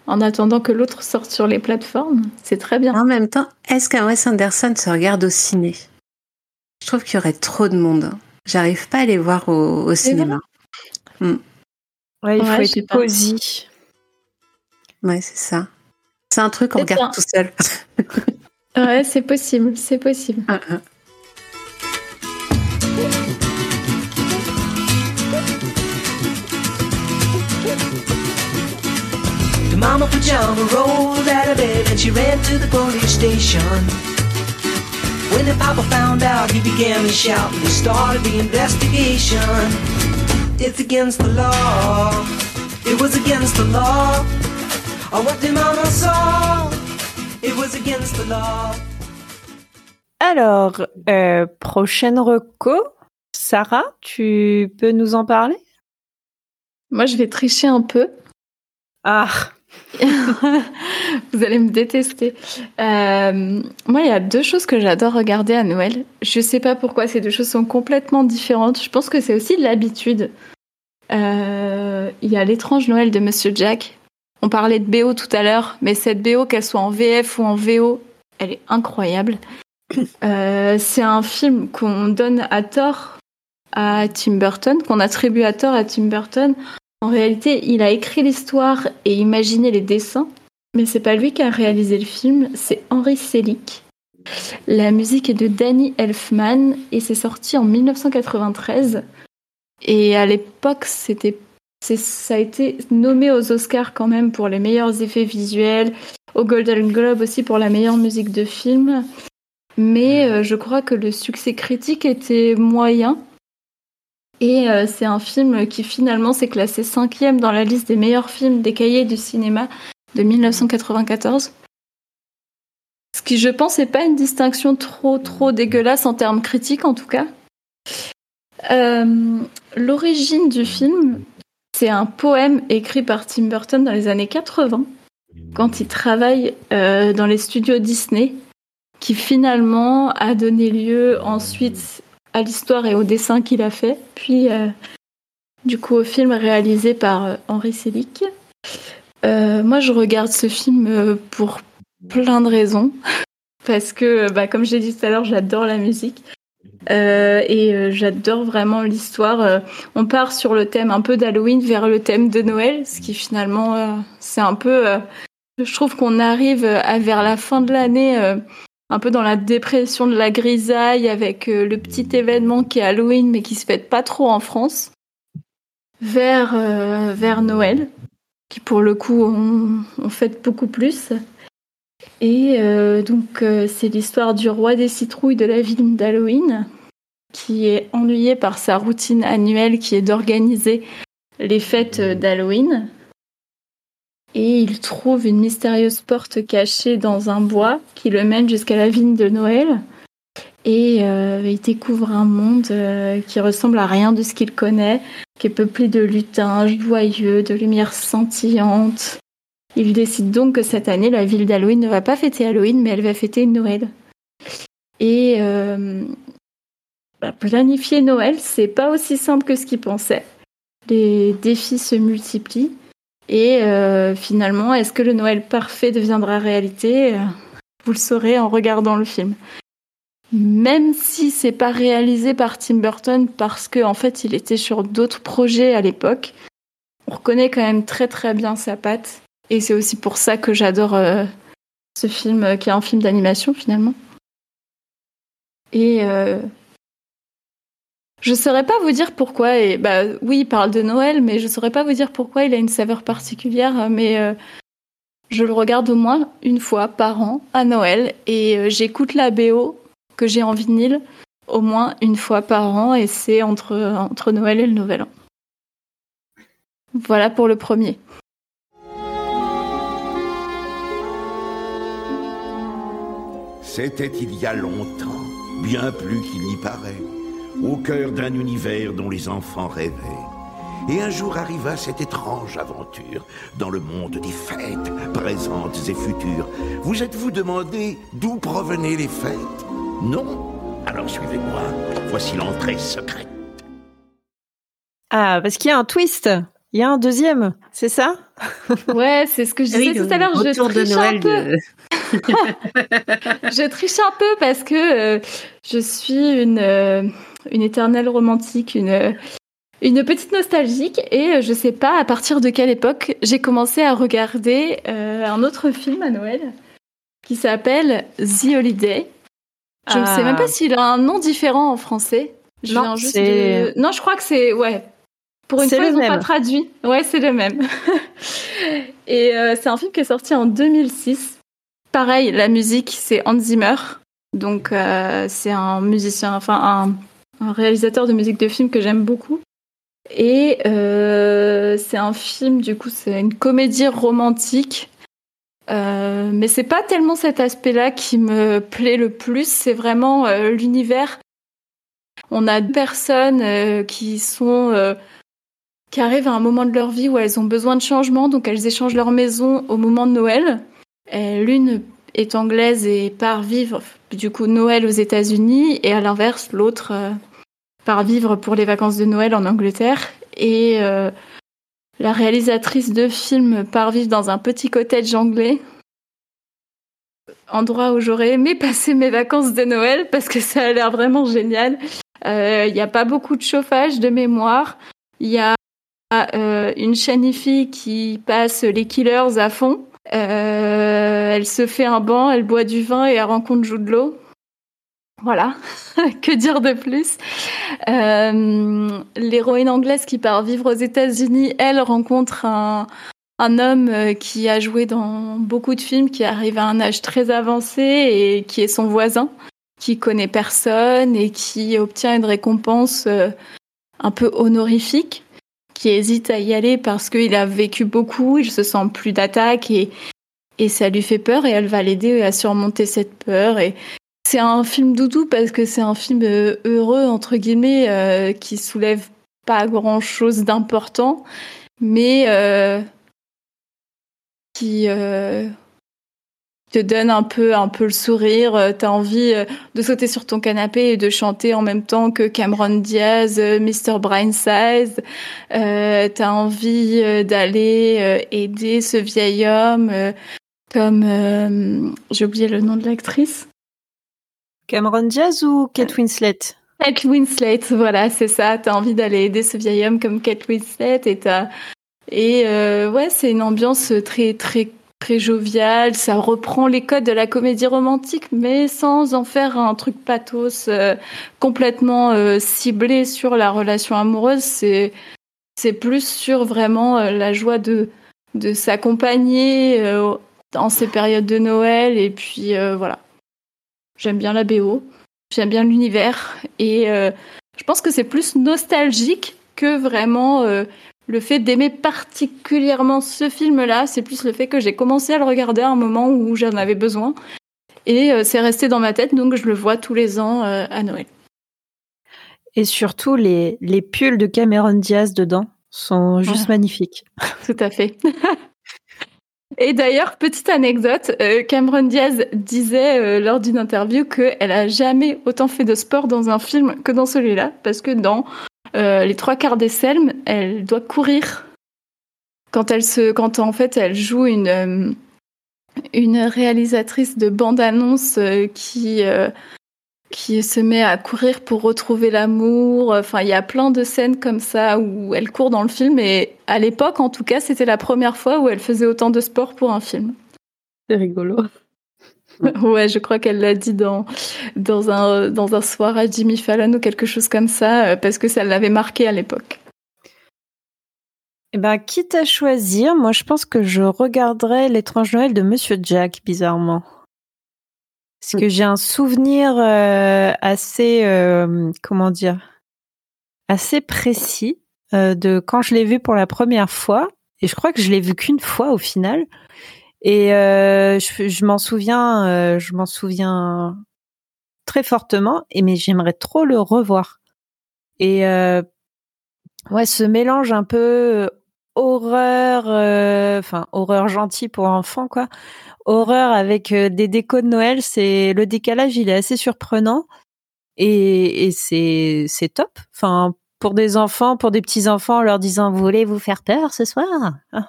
en attendant que l'autre sorte sur les plateformes, c'est très bien. En même temps, est-ce qu'un Wes Anderson se regarde au ciné? Je trouve qu'il y aurait trop de monde. J'arrive pas à les voir au, cinéma. Hmm. Ouais, il faut être cosy. Ouais, c'est ça. C'est un truc qu'on regarde tout seul. ouais, c'est possible, c'est possible. Uh (laughs) -huh. Mama pajama rolled out of bed and she ran to the police station. When the papa found out, he began to shout and he started the investigation. It's against the law. It was against the law. Oh, what the mama saw? It was against the law. Alors, euh, prochaine reco. Sarah, tu peux nous en parler? Moi, je vais tricher un peu. Ah (laughs) Vous allez me détester. Euh, moi, il y a deux choses que j'adore regarder à Noël. Je sais pas pourquoi ces deux choses sont complètement différentes. Je pense que c'est aussi de l'habitude. Euh, il y a l'étrange Noël de Monsieur Jack. On parlait de BO tout à l'heure, mais cette BO, qu'elle soit en VF ou en VO, elle est incroyable. Euh, c'est un film qu'on donne à tort à Tim Burton, qu'on attribue à tort à Tim Burton en réalité, il a écrit l'histoire et imaginé les dessins, mais c'est pas lui qui a réalisé le film, c'est Henry Selick. La musique est de Danny Elfman et c'est sorti en 1993. Et à l'époque, c'était, ça a été nommé aux Oscars quand même pour les meilleurs effets visuels, au Golden Globe aussi pour la meilleure musique de film. Mais euh, je crois que le succès critique était moyen. Et euh, c'est un film qui finalement s'est classé cinquième dans la liste des meilleurs films des cahiers du cinéma de 1994. Ce qui, je pense, n'est pas une distinction trop trop dégueulasse en termes critiques, en tout cas. Euh, l'origine du film, c'est un poème écrit par Tim Burton dans les années 80, quand il travaille euh, dans les studios Disney, qui finalement a donné lieu ensuite à l'histoire et au dessin qu'il a fait, puis euh, du coup au film réalisé par euh, Henri Selick. Euh, moi, je regarde ce film pour plein de raisons, (laughs) parce que, bah, comme j'ai dit tout à l'heure, j'adore la musique. et j'adore vraiment l'histoire. on part sur le thème un peu d'Halloween vers le thème de Noël, ce qui finalement c'est un peu Je trouve qu'on arrive à vers la fin de l'année, un peu dans la dépression de la grisaille, avec le petit événement qui est Halloween, mais qui se fête pas trop en France, vers vers Noël, qui pour le coup on, on fête beaucoup plus. Et donc c'est l'histoire du roi des citrouilles de la ville d'Halloween qui est ennuyé par sa routine annuelle qui est d'organiser les fêtes d'Halloween. Et il trouve une mystérieuse porte cachée dans un bois qui le mène jusqu'à la vigne de Noël. Et euh, il découvre un monde euh, qui ressemble à rien de ce qu'il connaît, qui est peuplé de lutins joyeux, de lumières scintillantes. Il décide donc que cette année, la ville d'Halloween ne va pas fêter Halloween, mais elle va fêter Noël. Et euh, bah, planifier Noël, c'est pas aussi simple que ce qu'il pensait. Les défis se multiplient. Et euh, finalement, est-ce que le Noël parfait deviendra réalité? Euh, Vous le saurez en regardant le film. Même si c'est pas réalisé par Tim Burton parce qu'en en fait il était sur d'autres projets à l'époque, on reconnaît quand même très très bien sa patte. Et c'est aussi pour ça que j'adore euh, ce film qui est un film d'animation finalement. Et je saurais pas vous dire pourquoi. Et bah oui, il parle de Noël, mais je saurais pas vous dire pourquoi il a une saveur particulière. Mais euh, je le regarde au moins une fois par an à Noël et euh, j'écoute la BO que j'ai en vinyle au moins une fois par an et c'est entre entre Noël et le Nouvel An. Voilà pour le premier. C'était il y a longtemps, bien plus qu'il n'y paraît au cœur d'un univers dont les enfants rêvaient. Et un jour arriva cette étrange aventure dans le monde des fêtes, présentes et futures. Vous êtes-vous demandé d'où provenaient les fêtes? Non Alors suivez-moi. Voici l'entrée secrète. Ah, parce qu'il y a un twist. Il y a un deuxième, c'est ça? (laughs) Ouais, c'est ce que je disais tout à l'heure. Je triche un peu. (laughs) je triche un peu parce que euh, je suis une euh, une éternelle romantique, une, une petite nostalgique. Et je sais pas à partir de quelle époque j'ai commencé à regarder euh, un autre film à Noël qui s'appelle The Holiday. Je ne sais même pas ah. s'il a un nom différent en français. Je non, juste non, je crois que c'est ouais. Pour une fois, ils n'ont pas traduit. Ouais, c'est le même. (laughs) Et euh, c'est un film qui est sorti en 2006. Pareil, la musique, c'est Hans Zimmer. Donc, euh, c'est un musicien, enfin, un un réalisateur de musique de film que j'aime beaucoup. Et euh, c'est un film, du coup, c'est une comédie romantique. Euh, mais c'est pas tellement cet aspect-là qui me plaît le plus, c'est vraiment euh, l'univers. On a deux personnes euh, qui sont qui arrivent à un moment de leur vie où elles ont besoin de changement, donc elles échangent leur maison au moment de Noël. L'une est anglaise et part vivre du coup Noël aux États-Unis, et à l'inverse, l'autre vivre pour les vacances de Noël en Angleterre. Et euh, la réalisatrice de film part vivre dans un petit cottage anglais. Endroit où j'aurais aimé (laughs) passer mes vacances de Noël parce que ça a l'air vraiment génial. Il euh, n'y a pas beaucoup de chauffage de mémoire. Il y a euh, une chaîne qui passe les killers à fond. elle se fait un banc, elle boit du vin et elle rencontre Jude Law. Voilà, (laughs) que dire de plus? Euh, L'héroïne anglaise qui part vivre aux États-Unis, elle rencontre un, un homme euh, qui a joué dans beaucoup de films, qui arrive à un âge très avancé et qui est son voisin, qui connaît personne et qui obtient une récompense euh, un peu honorifique, qui hésite à y aller parce qu'il a vécu beaucoup, il se sent plus d'attaque et, et ça lui fait peur et elle va l'aider à surmonter cette peur et c'est un film doudou parce que c'est un film euh, heureux, entre guillemets, euh, qui soulève pas grand chose d'important, mais euh, qui te donne un peu, un peu le sourire. T'as envie de sauter sur ton canapé et de chanter en même temps que Cameron Diaz, Mr. Brightside. T'as envie d'aller aider ce vieil homme, comme j'ai oublié le nom de l'actrice. Cameron Diaz ou Kate Winslet? Kate Winslet, voilà, c'est ça. T'as envie d'aller aider ce vieil homme comme Kate Winslet et t'as et euh, ouais, c'est une ambiance très très très jovial. Ça reprend les codes de la comédie romantique, mais sans en faire un truc pathos euh, complètement euh, ciblé sur la relation amoureuse. C'est c'est plus sur vraiment euh, la joie de de s'accompagner dans ces périodes de Noël. Et puis voilà, j'aime bien la BO, j'aime bien l'univers et je pense que c'est plus nostalgique que vraiment le fait d'aimer particulièrement ce film-là, c'est plus le fait que j'ai commencé à le regarder à un moment où j'en avais besoin. Et euh, c'est resté dans ma tête, donc je le vois tous les ans euh, à Noël. Et surtout, les, les pulls de Cameron Diaz dedans sont juste magnifiques. Tout à fait. (laughs) Et d'ailleurs, petite anecdote, euh, Cameron Diaz disait lors d'une interview qu'elle a jamais autant fait de sport dans un film que dans celui-là, parce que dans euh, les trois quarts des scènes, elle doit courir. Quand elle se, quand en fait elle joue une euh, une réalisatrice de bande-annonce euh, qui qui se met à courir pour retrouver l'amour. Enfin, il y a plein de scènes comme ça où elle court dans le film et à l'époque, en tout cas, c'était la première fois où elle faisait autant de sport pour un film. C'est rigolo. (laughs) ouais, je crois qu'elle l'a dit dans, dans, un, dans un soir à Jimmy Fallon ou quelque chose comme ça, euh, parce que ça l'avait marqué à l'époque. Eh ben, quitte à choisir, moi je pense que je regarderai l'étrange Noël de Monsieur Jack, bizarrement. Parce que j'ai un souvenir euh, assez, euh, comment dire, assez précis de quand je l'ai vu pour la première fois. Et je crois que je l'ai vu qu'une fois au final. Et euh, je, m'en souviens, euh, je m'en souviens très fortement. Et mais j'aimerais trop le revoir. Et euh, ouais, ce mélange un peu horreur, enfin horreur gentil pour enfants quoi. Horreur avec des décos de Noël, c'est le décalage, il est assez surprenant et, et c'est c'est top. Enfin pour des enfants, pour des petits enfants, en leur disant vous voulez vous faire peur ce soir? (laughs)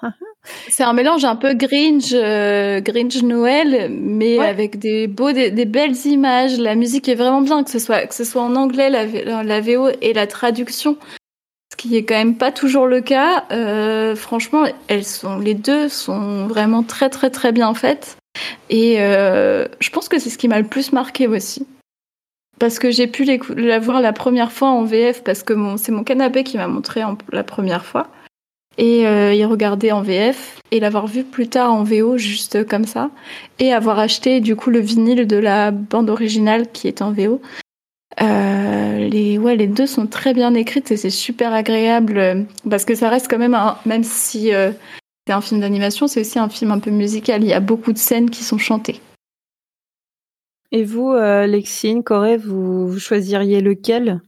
C'est un mélange un peu Grinch, euh, Grinch Noël, mais avec des beaux, des, belles images. La musique est vraiment bien, que ce soit que ce soit en anglais la, la VO et la traduction, qui est quand même pas toujours le cas. Euh, franchement, elles sont les deux sont vraiment très très très bien faites. Et euh, je pense que c'est ce qui m'a le plus marqué aussi parce que j'ai pu la voir la première fois en VF parce que c'est mon canapé qui m'a montré la première fois et euh, y regarder en VF et l'avoir vu plus tard en VO juste comme ça et avoir acheté du coup le vinyle de la bande originale qui est en VO. Les ouais les deux sont très bien écrites et c'est super agréable parce que ça reste quand même un, même si euh, c'est un film d'animation c'est aussi un film un peu musical il y a beaucoup de scènes qui sont chantées. Et vous, euh, Lexine, Corée, vous, choisiriez lequel?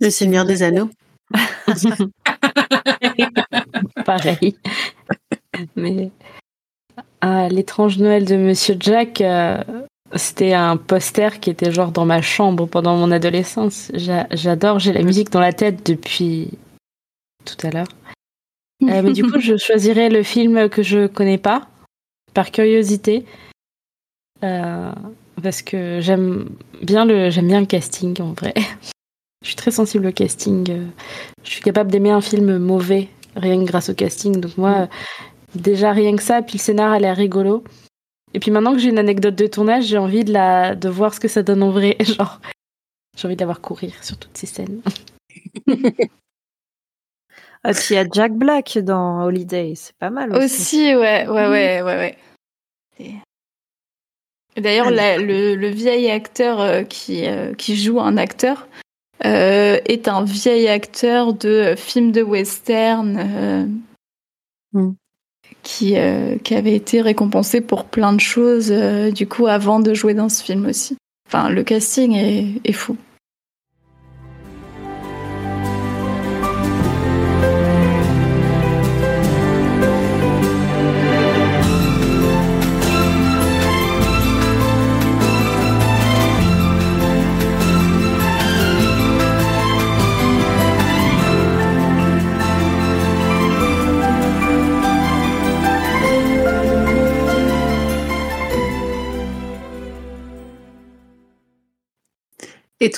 Le Seigneur des Anneaux. (laughs) Pareil. Mais ah, l'étrange Noël de Monsieur Jack, euh, c'était un poster qui était genre dans ma chambre pendant mon adolescence. J'adore, j'ai la musique dans la tête depuis tout à l'heure. (laughs) Euh, mais du coup, je choisirais le film que je connais pas, par curiosité. Euh, parce que j'aime bien le j'aime bien le casting en vrai. je suis très sensible au casting. Je suis capable d'aimer un film mauvais rien que grâce au casting. Donc moi, déjà rien que ça, puis le scénar a l'air rigolo. Et puis maintenant que j'ai une anecdote de tournage, j'ai envie de la de voir ce que ça donne en vrai. (laughs) Genre, j'ai envie d'avoir courir sur toutes ces scènes. (laughs) ah, puis il y a Jack Black dans Holiday, c'est pas mal aussi. Aussi, ouais, ouais, ouais, ouais, ouais. D'ailleurs, le, vieil acteur euh, qui, euh, qui joue un acteur euh, est un vieil acteur de film de western mm. Qui, qui avait été récompensé pour plein de choses du coup avant de jouer dans ce film aussi. Enfin, le casting est fou.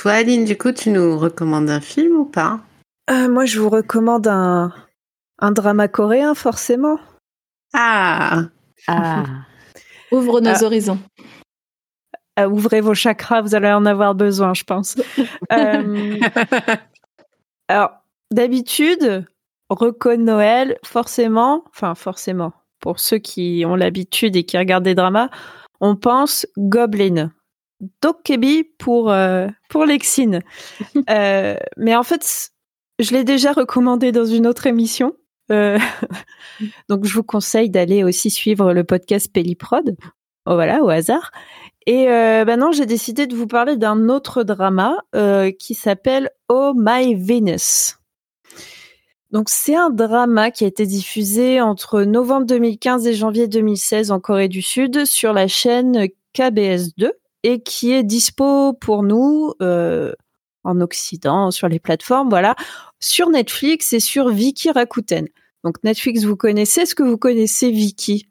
Toi, Aline, du coup, tu nous recommandes un film ou pas? Euh, Moi, je vous recommande un, un drama coréen, forcément. Ah Ah. (laughs) Ouvre nos Ah. horizons. Euh, ouvrez vos chakras, vous allez en avoir besoin, je pense. (laughs) Euh, alors, d'habitude, reco Noël, forcément, enfin forcément, pour ceux qui ont l'habitude et qui regardent des dramas, on pense Goblin. Dokkebi pour, euh, pour Lexine. (laughs) Euh, mais en fait, je l'ai déjà recommandé dans une autre émission. Euh, (laughs) donc, je vous conseille d'aller aussi suivre le podcast Pelliprod. Oh, voilà, au hasard. Et euh, bah non, j'ai décidé de vous parler d'un autre drama qui s'appelle Oh My Venus. Donc c'est un drama qui a été diffusé entre novembre 2015 et janvier 2016 en Corée du Sud sur la chaîne KBS2 et qui est dispo pour nous euh, en Occident sur les plateformes, voilà, sur Netflix et sur Viki Rakuten. Donc Netflix, vous connaissez? Est-ce que vous connaissez Viki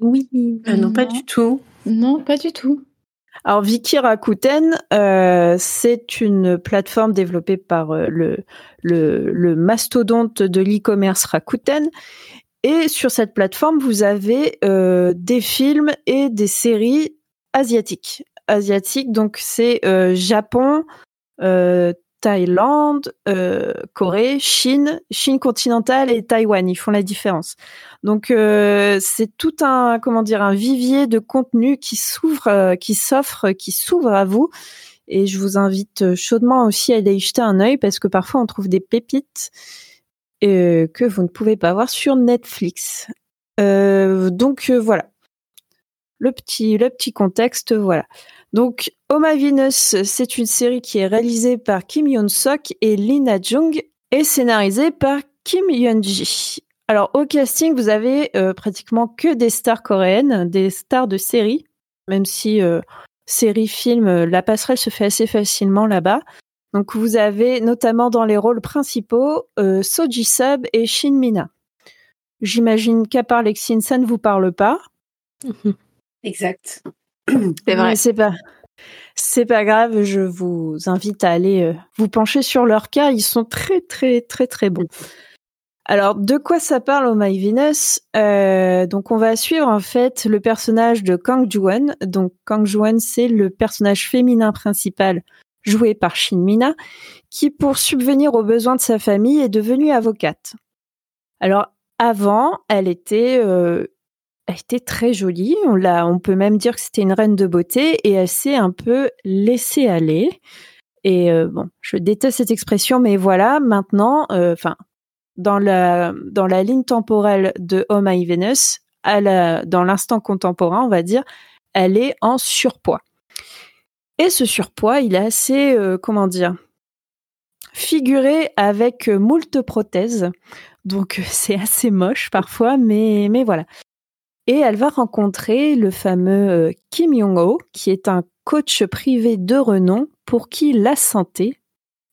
Oui. Euh, non, pas du tout. Non, pas du tout. Alors Viki Rakuten, euh, c'est une plateforme développée par euh, le, le, le mastodonte de l'e-commerce Rakuten. Et sur cette plateforme, vous avez euh, des films et des séries asiatiques. Asiatiques, donc c'est euh, Japon, euh, Thaïlande, euh, Corée, Chine, Chine continentale et Taïwan. Ils font la différence. Donc c'est tout un comment dire un vivier de contenu qui s'ouvre, qui s'offre, qui s'ouvre à vous. Et je vous invite chaudement aussi à aller y jeter un œil parce que parfois on trouve des pépites que vous ne pouvez pas voir sur Netflix. Donc voilà le petit le petit contexte voilà. Donc My Venus, c'est une série qui est réalisée par Kim Yeon-sok et Lina Jung et scénarisée par Kim Yeon-ji. Alors au casting, vous avez euh, pratiquement que des stars coréennes, des stars de séries, même si euh, série, film, euh, la passerelle se fait assez facilement là-bas. Donc vous avez notamment dans les rôles principaux euh, So Ji-sub et Shin Mina. J'imagine qu'à part Lexine, ça ne vous parle pas. Exact. C'est vrai. Mais c'est pas. C'est pas grave, je vous invite à aller euh, vous pencher sur leur cas, ils sont très très très très bons. Alors, de quoi ça parle au My Venus Euh, Donc, on va suivre en fait le personnage de Kang Ju-won. Donc, Kang Ju-won, c'est le personnage féminin principal joué par Shin Mina, qui, pour subvenir aux besoins de sa famille, est devenue avocate. Alors, avant, elle était euh, elle était très jolie. On peut même dire que c'était une reine de beauté et elle s'est un peu laissée aller. Et euh, bon, je déteste cette expression, mais voilà, maintenant, euh, dans la ligne temporelle de Oh My Venus, dans l'instant contemporain, on va dire, elle est en surpoids. Et ce surpoids, il est assez, euh, comment dire, figuré avec moult prothèses. Donc (laughs) c'est assez moche parfois, mais voilà. Et elle va rencontrer le fameux euh, Kim Jong-ho, qui est un coach privé de renom pour qui la santé,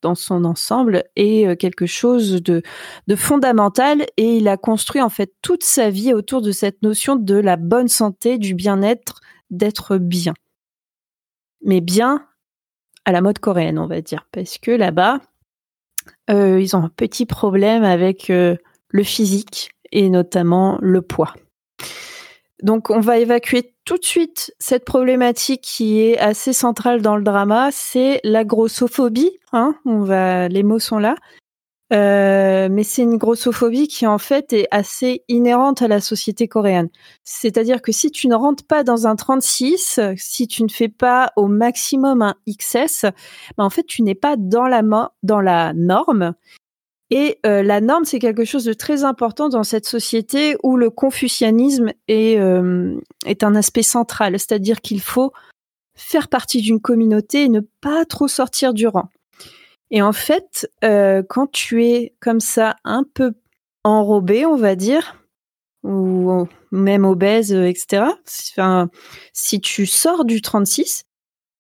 dans son ensemble, est euh, quelque chose de, fondamental. Et il a construit en fait toute sa vie autour de cette notion de la bonne santé, du bien-être, d'être bien. Mais bien à la mode coréenne, on va dire. Parce que là-bas, euh, ils ont un petit problème avec le physique et notamment le poids. Donc, on va évacuer tout de suite cette problématique qui est assez centrale dans le drama, c'est la grossophobie. Hein on va, les mots sont là. Euh, mais c'est une grossophobie qui en fait est assez inhérente à la société coréenne. C'est-à-dire que si tu ne rentres pas dans un 36, si tu ne fais pas au maximum un XS, ben en fait tu n'es pas dans la, mo- dans la norme. Et euh, la norme, c'est quelque chose de très important dans cette société où le confucianisme est, euh, est un aspect central, c'est-à-dire qu'il faut faire partie d'une communauté et ne pas trop sortir du rang. Et en fait, euh, quand tu es comme ça un peu enrobé, on va dire, ou même obèse, etc., si tu sors du 36,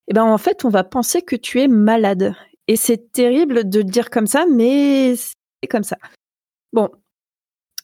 eh ben en fait, on va penser que tu es malade. Et c'est terrible de le dire comme ça, mais comme ça. Bon.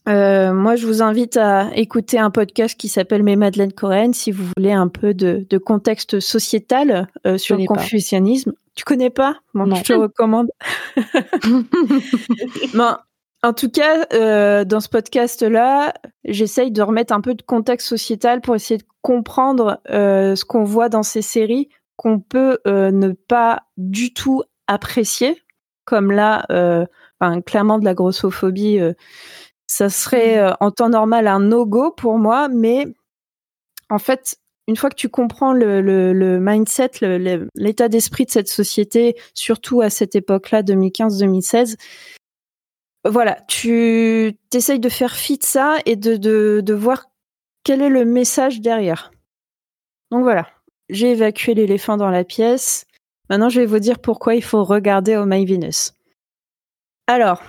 Euh, moi, je vous invite à écouter un podcast qui s'appelle Mes Madeleines coréennes si vous voulez un peu de, de contexte sociétal euh, sur le pas. confucianisme. Tu connais pas? Bon, Non. je te recommande. (laughs) Bon, En tout cas, euh, dans ce podcast-là, j'essaye de remettre un peu de contexte sociétal pour essayer de comprendre ce qu'on voit dans ces séries qu'on peut ne pas du tout apprécier, comme là, enfin, clairement de la grossophobie, ça serait en temps normal un no-go pour moi, mais en fait, une fois que tu comprends le, le, le mindset, l'état d'esprit de cette société, surtout à cette époque-là, 2015-2016, voilà, tu essayes de faire fi de ça et de, de, de voir quel est le message derrière. Donc voilà, j'ai évacué l'éléphant dans la pièce. Maintenant, je vais vous dire pourquoi il faut regarder Oh My Venus. Alors,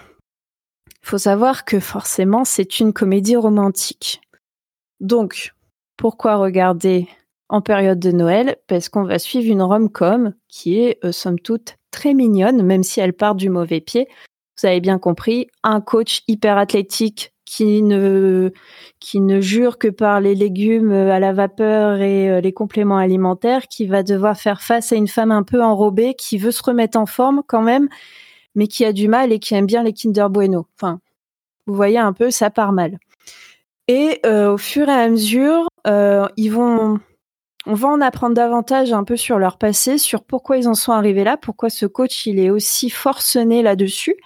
faut savoir que forcément, c'est une comédie romantique. Donc, pourquoi regarder en période de Noël? Parce qu'on va suivre une rom-com qui est, euh, somme toute, très mignonne, même si elle part du mauvais pied. Vous avez bien compris, un coach hyper athlétique qui ne, jure que par les légumes à la vapeur et euh, les compléments alimentaires, qui va devoir faire face à une femme un peu enrobée qui veut se remettre en forme quand même, mais qui a du mal et qui aime bien les Kinder Bueno. Enfin, vous voyez un peu, ça part mal. Et euh, au fur et à mesure, euh, ils vont, on va en apprendre davantage un peu sur leur passé, sur pourquoi ils en sont arrivés là, pourquoi ce coach il est aussi forcené là-dessus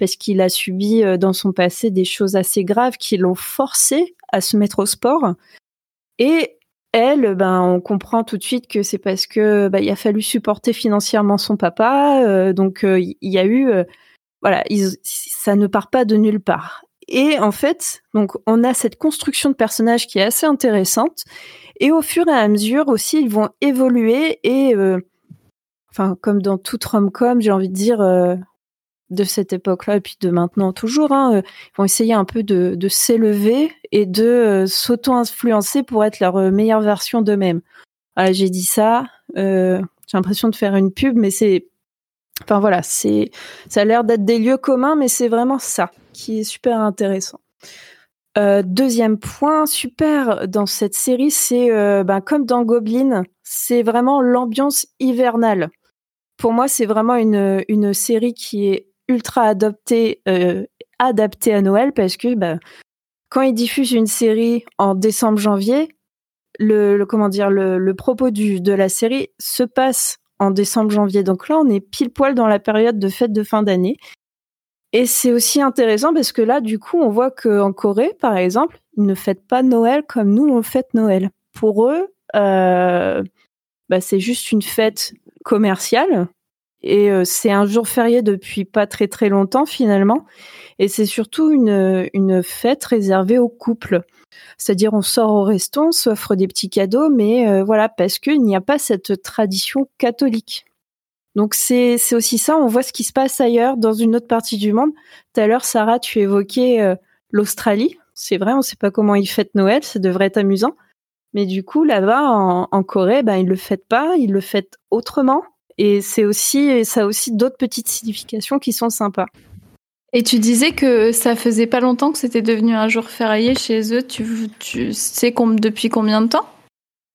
parce qu'il a subi euh, dans son passé des choses assez graves qui l'ont forcé à se mettre au sport. Et elle, ben, on comprend tout de suite que c'est parce que ben, il a fallu supporter financièrement son papa, euh, donc euh, il y a eu, voilà, ça ne part pas de nulle part. Et en fait, donc on a cette construction de personnage qui est assez intéressante. Et au fur et à mesure aussi, ils vont évoluer et, enfin, comme dans toute rom-com, j'ai envie de dire, de cette époque-là et puis de maintenant toujours, hein, euh, ils vont essayer un peu de, s'élever et de euh, s'auto-influencer pour être leur euh, meilleure version d'eux-mêmes. J'ai dit ça, j'ai l'impression de faire une pub, mais c'est, enfin voilà, c'est, ça a l'air d'être des lieux communs, mais c'est vraiment ça qui est super intéressant. deuxième point super dans cette série, c'est ben, comme dans Goblin, c'est vraiment l'ambiance hivernale. Pour moi, c'est vraiment une, une série qui est ultra adapté, euh, adapté à Noël parce que bah, quand ils diffusent une série en décembre-janvier, le, le, propos du, de la série se passe en décembre-janvier. Donc là, on est pile poil dans la période de fête de fin d'année. Et c'est aussi intéressant parce que là, du coup, on voit qu'en Corée, par exemple, ils ne fêtent pas Noël comme nous, on fête Noël. Pour eux, euh, bah, c'est juste une fête commerciale et euh, c'est un jour férié depuis pas très très longtemps finalement. Et c'est surtout une, une fête réservée aux couples. C'est-à-dire on sort au resto, on s'offre des petits cadeaux, mais euh, voilà, parce qu'il n'y a pas cette tradition catholique. Donc c'est aussi ça, on voit ce qui se passe ailleurs, dans une autre partie du monde. Tout à l'heure, Sarah, tu évoquais euh, l'Australie. C'est vrai, on ne sait pas comment ils fêtent Noël, ça devrait être amusant. Mais du coup, là-bas, en, en, Corée, ben, ils le fêtent pas, ils le fêtent autrement. Et c'est aussi, ça a aussi d'autres petites significations qui sont sympas. Et tu disais que ça faisait pas longtemps que c'était devenu un jour férié chez eux. Tu, tu sais depuis combien de temps?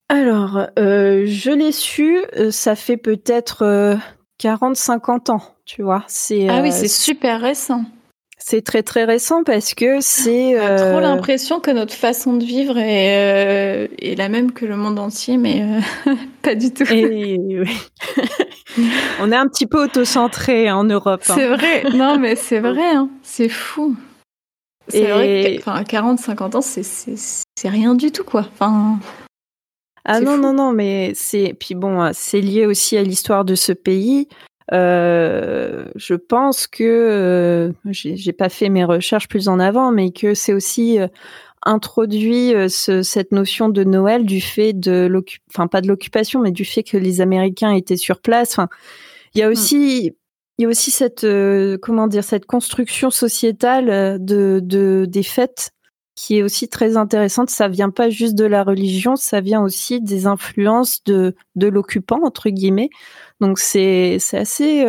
Alors, euh, je l'ai su, euh, ça fait peut-être 40-50 euh, ans, tu vois. ah oui, c'est super récent. C'est très très récent parce que c'est. On a trop l'impression que notre façon de vivre est, est, la même que le monde entier, mais (laughs) pas du tout. Et, oui. (laughs) On est un petit peu auto-centré en Europe. Hein. C'est vrai, non mais c'est vrai, hein. c'est fou. C'est vrai que 40-50 ans, c'est rien du tout, quoi. Enfin, ah non, non, non, mais c'est. Puis bon, c'est lié aussi à l'histoire de ce pays. Euh, je pense que euh, j'ai pas fait mes recherches plus en avant, mais que c'est aussi euh, introduit euh, cette notion de Noël du fait de l'occupation, enfin pas de l'occupation, mais du fait que les Américains étaient sur place. Enfin, il y a hmm. aussi, il y a aussi cette, euh, comment dire, cette construction sociétale euh, de, de des fêtes qui est aussi très intéressante. Ça vient pas juste de la religion, ça vient aussi des influences de de l'occupant entre guillemets. Donc c'est c'est assez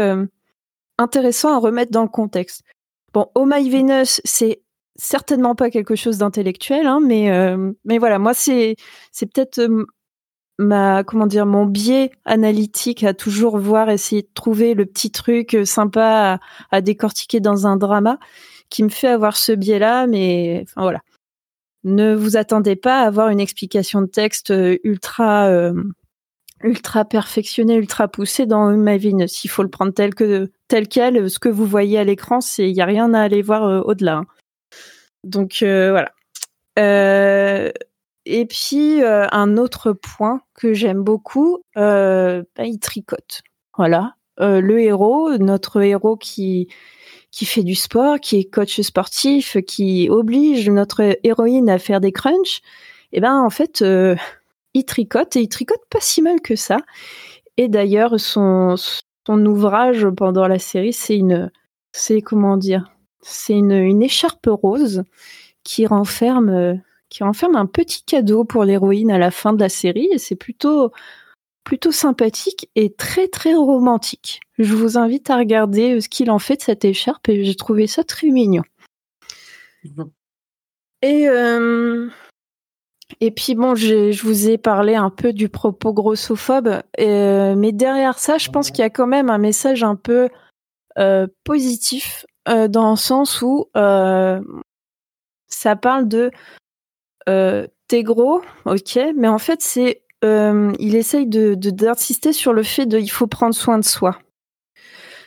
intéressant à remettre dans le contexte. Bon, Oh My Venus, c'est certainement pas quelque chose d'intellectuel, hein, mais euh, mais voilà, moi c'est c'est peut-être euh, ma comment dire mon biais analytique à toujours voir essayer de trouver le petit truc euh, sympa à, décortiquer dans un drama qui me fait avoir ce biais-là, mais enfin voilà. Ne vous attendez pas à avoir une explication de texte euh, ultra ultra perfectionnée, ultra poussée dans ma vie. S'il faut le prendre tel que tel quel, ce que vous voyez à l'écran, c'est il y a rien à aller voir au-delà. Hein. Donc voilà. et puis un autre point que j'aime beaucoup, bah, il tricote. Voilà, le héros, notre héros qui qui fait du sport, qui est coach sportif, qui oblige notre héroïne à faire des crunchs, et eh ben en fait, euh, il tricote et il tricote pas si mal que ça. Et d'ailleurs, son, son ouvrage pendant la série, c'est une, c'est comment dire, c'est une, une écharpe rose qui renferme, qui renferme un petit cadeau pour l'héroïne à la fin de la série. Et c'est plutôt, plutôt sympathique et très très romantique. Je vous invite à regarder euh, ce qu'il en fait de cette écharpe et j'ai trouvé ça très mignon. Et euh, et puis bon, je vous ai parlé un peu du propos grossophobe, euh, mais derrière ça, je pense qu'il y a quand même un message un peu positif dans le sens où ça parle de t'es gros, ok, mais en fait c'est euh, il essaye de d'insister sur le fait de il faut prendre soin de soi.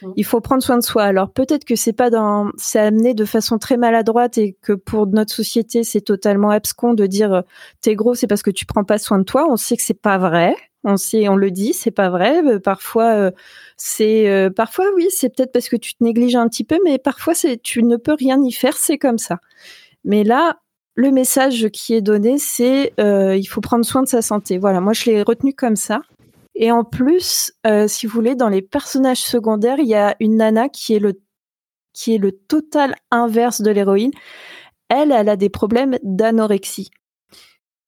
Mmh. Il faut prendre soin de soi. Alors peut-être que c'est pas dans, c'est amené de façon très maladroite et que pour notre société c'est totalement abscon de dire euh, t'es gros c'est parce que tu prends pas soin de toi. On sait que c'est pas vrai. On sait, on le dit, c'est pas vrai. Euh, parfois c'est, parfois oui, c'est peut-être parce que tu te négliges un petit peu, mais parfois c'est, tu ne peux rien y faire, c'est comme ça. Mais là, le message qui est donné, c'est euh, il faut prendre soin de sa santé. Voilà, moi je l'ai retenu comme ça. Et en plus, euh, si vous voulez, dans les personnages secondaires, il y a une nana qui est le qui est le total inverse de l'héroïne. Elle, elle a des problèmes d'anorexie.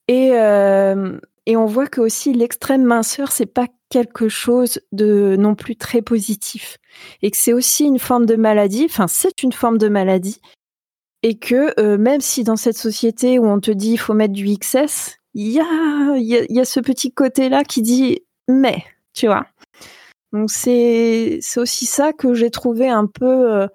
Et euh, et on voit que aussi l'extrême minceur, c'est pas quelque chose de non plus très positif et que c'est aussi une forme de maladie. Enfin, c'est une forme de maladie et que euh, même si dans cette société où on te dit il faut mettre du XS, il y a, ce petit côté-là qui dit mais, tu vois. Donc c'est aussi ça que j'ai trouvé un peu euh,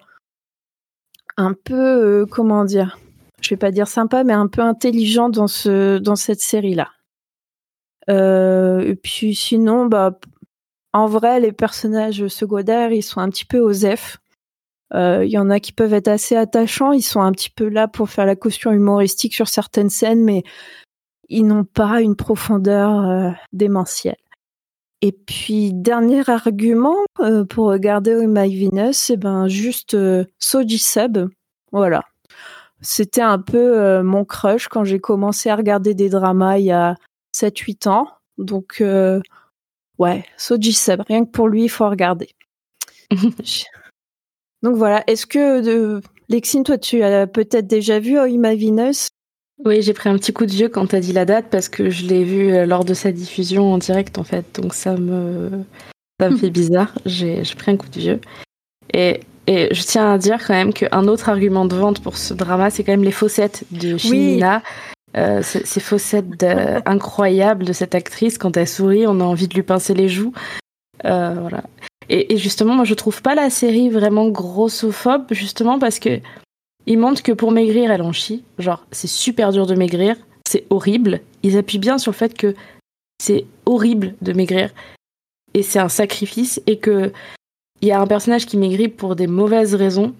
un peu euh, comment dire, je vais pas dire sympa mais un peu intelligent dans cette série là. Et puis sinon bah en vrai les personnages secondaires ils sont un petit peu osef euh, il y en a qui peuvent être assez attachants. Ils sont un petit peu là pour faire la caution humoristique sur certaines scènes, mais ils n'ont pas une profondeur euh, démentielle. Et puis dernier argument euh, pour regarder My Venus, c'est ben juste Soji Sub, voilà. C'était un peu mon crush quand j'ai commencé à regarder des dramas il y a 7-8 ans. Donc ouais, Soji Sub, rien que pour lui, il faut regarder. (laughs) Donc voilà, est-ce que de... Lexine, toi, tu as peut-être déjà vu Oh My Venus Oui, j'ai pris un petit coup de vieux quand t'as dit la date parce que je l'ai vu euh, lors de sa diffusion en direct en fait, donc ça me ça me (laughs) fait bizarre. J'ai pris un coup de vieux et et je tiens à dire quand même qu'un autre argument de vente pour ce drama, c'est quand même les faussettes de Shinina. Euh, ces faussettes incroyables de cette actrice, quand elle sourit, on a envie de lui pincer les joues. Euh, voilà. Et, justement, moi, je trouve pas la série vraiment grossophobe, justement parce que ils montrent que pour maigrir, elle en chie. Genre, c'est super dur de maigrir, c'est horrible. Ils appuient bien sur le fait que c'est horrible de maigrir et c'est un sacrifice et que il y a un personnage qui maigrit pour des mauvaises raisons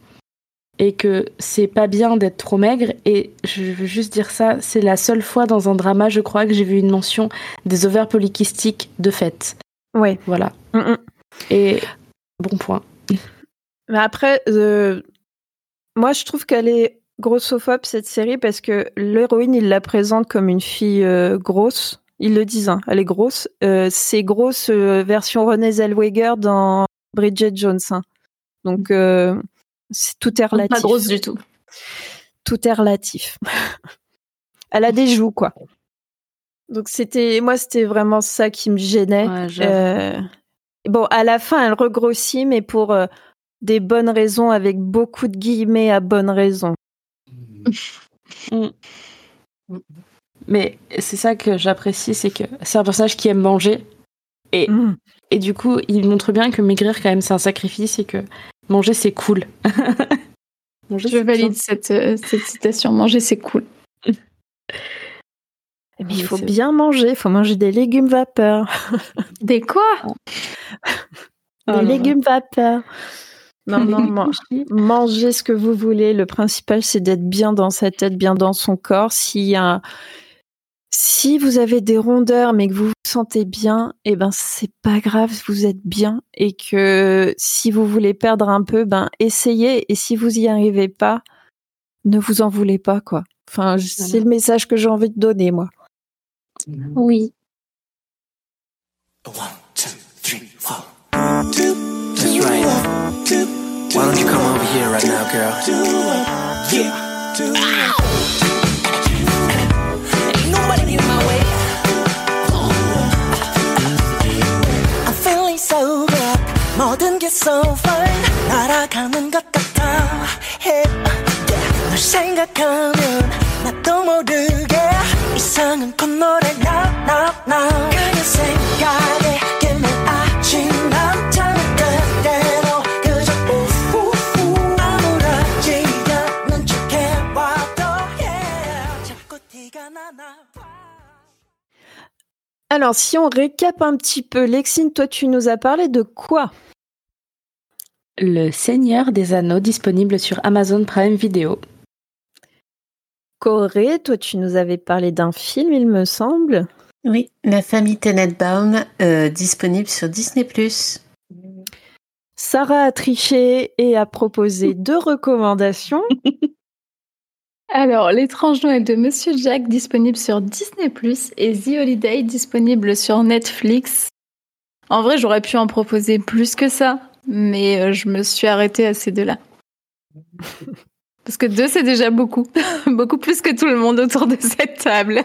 et que c'est pas bien d'être trop maigre. Et je veux juste dire ça, c'est la seule fois dans un drama, je crois, que j'ai vu une mention des ovaires polykystiques de fait. Ouais. Voilà. Mm, mm. Et bon point. Mais après, euh, moi je trouve qu'elle est grossophobe cette série parce que l'héroïne il la présente comme une fille euh, grosse. Ils le disent, hein, elle est grosse. Euh, c'est grosse version Renée Zellweger dans Bridget Jones. Hein. Donc c'est tout est relatif. Pas grosse du tout. Tout est relatif. (laughs) elle a des joues quoi. Donc c'était moi c'était vraiment ça qui me gênait. Bon, à la fin, elle regrossit, mais pour euh, des bonnes raisons, avec beaucoup de guillemets à bonnes raisons. (laughs) Mm. Mais c'est ça que j'apprécie, c'est que c'est un personnage qui aime manger. Et, mm. et du coup, il montre bien que maigrir, quand même, c'est un sacrifice et que manger, c'est cool. (laughs) Manger, je valide cette, euh, cette citation. Manger, c'est cool. (laughs) Mais il faut bien manger, il faut manger des légumes vapeur. (laughs) Des quoi? Des oh légumes vapeur. Non, non, mangez ce que vous voulez. Le principal, c'est d'être bien dans sa tête, bien dans son corps. Si, si vous avez des rondeurs, mais que vous vous sentez bien, eh ben, c'est pas grave, vous êtes bien. Et que si vous voulez perdre un peu, ben, essayez. Et si vous y arrivez pas, ne vous en voulez pas, quoi. Enfin, c'est le message que j'ai envie de donner, moi. Oui. One, two, three, four. That's right. Why don't you come over here right now, girl? Yeah. Ain't Alors, si on récap un petit peu, Lexine, toi, tu nous as parlé de quoi? Le Seigneur des Anneaux disponible sur Amazon Prime Video. Corée, toi, tu nous avais parlé d'un film, il me semble. Oui, La famille Tenenbaum, euh, disponible sur Disney+. Sarah a triché et a proposé deux recommandations. (laughs) Alors, L'étrange Noël de Monsieur Jack, disponible sur Disney+, et The Holiday, disponible sur Netflix. En vrai, j'aurais pu en proposer plus que ça, mais euh, je me suis arrêtée à ces deux-là. (laughs) Parce que deux, c'est déjà beaucoup. (laughs) beaucoup plus que tout le monde autour de cette table.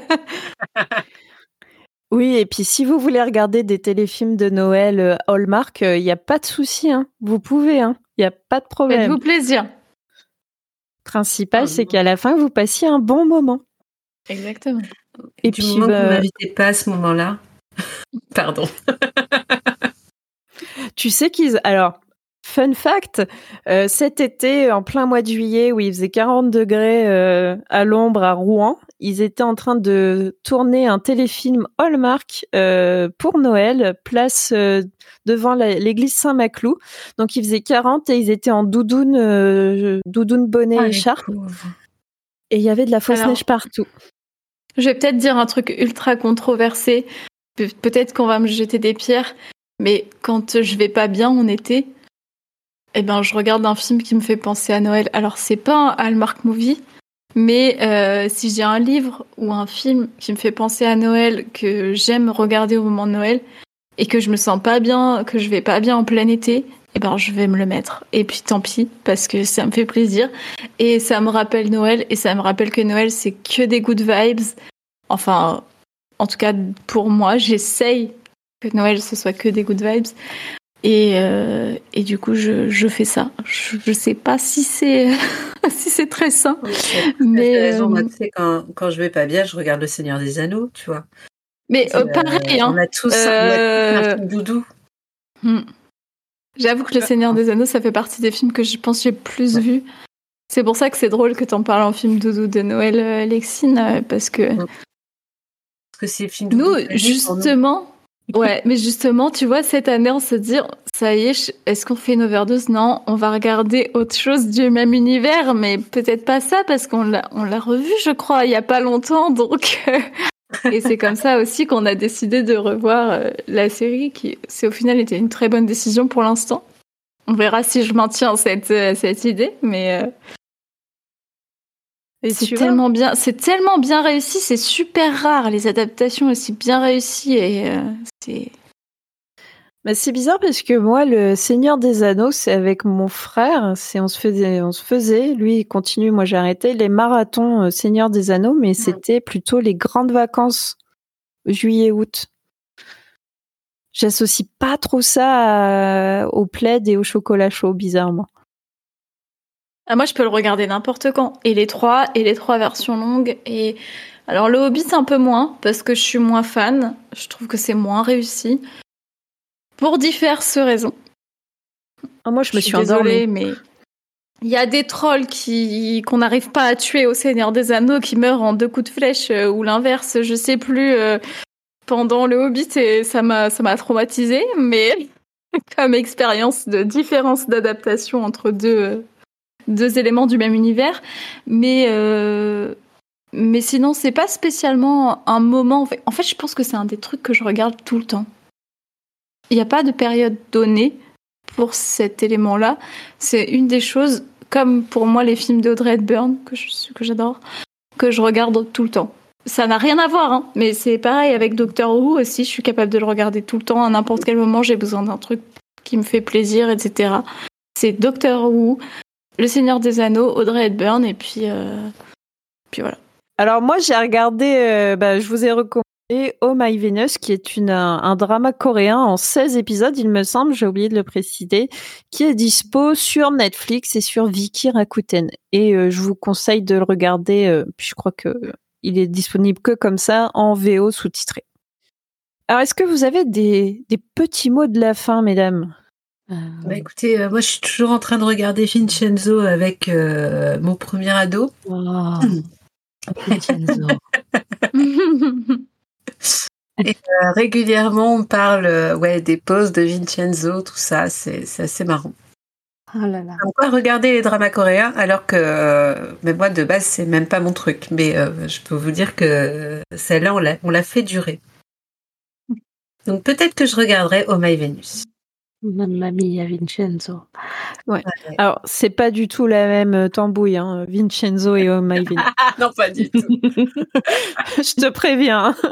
(laughs) oui, et puis si vous voulez regarder des téléfilms de Noël euh, Hallmark, il euh, n'y a pas de souci. Hein. Vous pouvez, il hein. n'y a pas de problème. Faites-vous plaisir. Principal, c'est qu'à la fin, vous passiez un bon moment. Exactement. Et, du puis, moment bah... que vous m'invitez pas à ce moment-là. (laughs) Pardon. tu sais qu'ils. Alors, Fun fact, euh, cet été, en plein mois de juillet, où il faisait 40 degrés euh, à l'ombre à Rouen, ils étaient en train de tourner un téléfilm Hallmark euh, pour Noël, place devant l'église Saint-Maclou. Donc il faisait 40 et ils étaient en doudoune, doudoune bonnet ah, et écharpe. Et il y avait de la fausse neige partout. Je vais peut-être dire un truc ultra controversé. peut-être qu'on va me jeter des pierres, mais quand je vais pas bien en été, eh ben, je regarde un film qui me fait penser à Noël. Alors, c'est pas un Hallmark movie, mais euh, si j'ai un livre ou un film qui me fait penser à Noël que j'aime regarder au moment de Noël et que je me sens pas bien, que je vais pas bien en plein été, eh ben, je vais me le mettre. Et puis, tant pis, parce que ça me fait plaisir et ça me rappelle Noël et ça me rappelle que Noël, c'est que des good vibes. Enfin, en tout cas, pour moi, j'essaye que Noël, ce soit que des good vibes. Et, euh, et du coup, je, je fais ça. Je, je sais pas si c'est (laughs) si c'est très sain. (laughs) mais raison, euh, tu sais, quand, quand je vais pas bien, je regarde Le Seigneur des Anneaux, tu vois. Mais euh, pareil, hein. On a tous, un doudou. Hmm. J'avoue que Le Seigneur des Anneaux, ça fait partie des films que je pense j'ai plus vu. C'est pour ça que c'est drôle que tu en parles en film doudou de Noël, Lexine, parce que. Parce que c'est film doudou. Nous, justement, Ouais, mais justement, tu vois, cette année, on se dit, ça y est, est-ce qu'on fait une overdose? Non, on va regarder autre chose du même univers, mais peut-être pas ça, parce qu'on l'a, on l'a revu, je crois, il y a pas longtemps, donc. Euh, et c'est comme ça aussi qu'on a décidé de revoir euh, la série, qui, c'est au final, était une très bonne décision pour l'instant. On verra si je maintiens cette, euh, cette idée, mais c'est tellement bien, c'est tellement bien réussi, c'est super rare les adaptations aussi bien réussies et euh, c'est. Bah, c'est bizarre parce que moi, le Seigneur des Anneaux, c'est avec mon frère. C'est on se faisait, on se faisait. Lui, il continue, moi j'ai arrêté les marathons euh, Seigneur des Anneaux, mais c'était plutôt les grandes vacances, juillet-août. J'associe pas trop ça au plaid et au chocolat chaud, bizarrement. Ah, moi, je peux le regarder n'importe quand. Et les trois, et les trois versions longues. Et alors, le Hobbit, un peu moins, parce que je suis moins fan. Je trouve que c'est moins réussi. Pour diverses raisons. Ah, moi, je me suis désolée, mais. Il y a des trolls qui qu'on n'arrive pas à tuer au Seigneur des Anneaux qui meurent en deux coups de flèche euh, ou l'inverse, je sais plus. euh, pendant le Hobbit, et ça m'a ça m'a traumatisé, mais (laughs) comme expérience de différence d'adaptation entre deux euh, deux éléments du même univers, mais euh, mais sinon c'est pas spécialement un moment. En fait, je pense que c'est un des trucs que je regarde tout le temps. Il n'y a pas de période donnée pour cet élément-là. C'est une des choses, comme pour moi les films d'Audrey Hepburn, que je- que j'adore, que je regarde tout le temps. Ça n'a rien à voir, hein, mais c'est pareil avec Doctor Who aussi. Je suis capable de le regarder tout le temps, à n'importe quel moment. J'ai besoin d'un truc qui me fait plaisir, etc. C'est Doctor Who, Le Seigneur des Anneaux, Audrey Hepburn, et puis, euh, puis voilà. Alors moi j'ai regardé, euh, bah, je vous ai recommandé Oh My Venus qui est un, drama coréen en 16 épisodes il me semble, j'ai oublié de le préciser, qui est dispo sur Netflix et sur Viki Rakuten. Et euh, je vous conseille de le regarder, euh, puis je crois que il est disponible que comme ça en VO sous-titré. Alors est-ce que vous avez des, petits mots de la fin mesdames? Euh, Bah écoutez, euh, moi je suis toujours en train de regarder Vincenzo avec euh, mon premier ado. wow. (laughs) Vincenzo. (laughs) Euh, régulièrement, on parle euh, ouais, des poses de Vincenzo, tout ça, c'est assez marrant. Oh là là. Pourquoi regarder les dramas coréens alors que euh, mais moi de base c'est même pas mon truc, mais euh, je peux vous dire que euh, celle-là on l'a on l'a fait durer. Donc peut-être que je regarderai Oh My Venus. Mamma mia, Vincenzo. Alors c'est pas du tout la même euh, tambouille, hein, Vincenzo et Oh My. Ah (laughs) non pas du tout. (laughs) je te préviens. (laughs)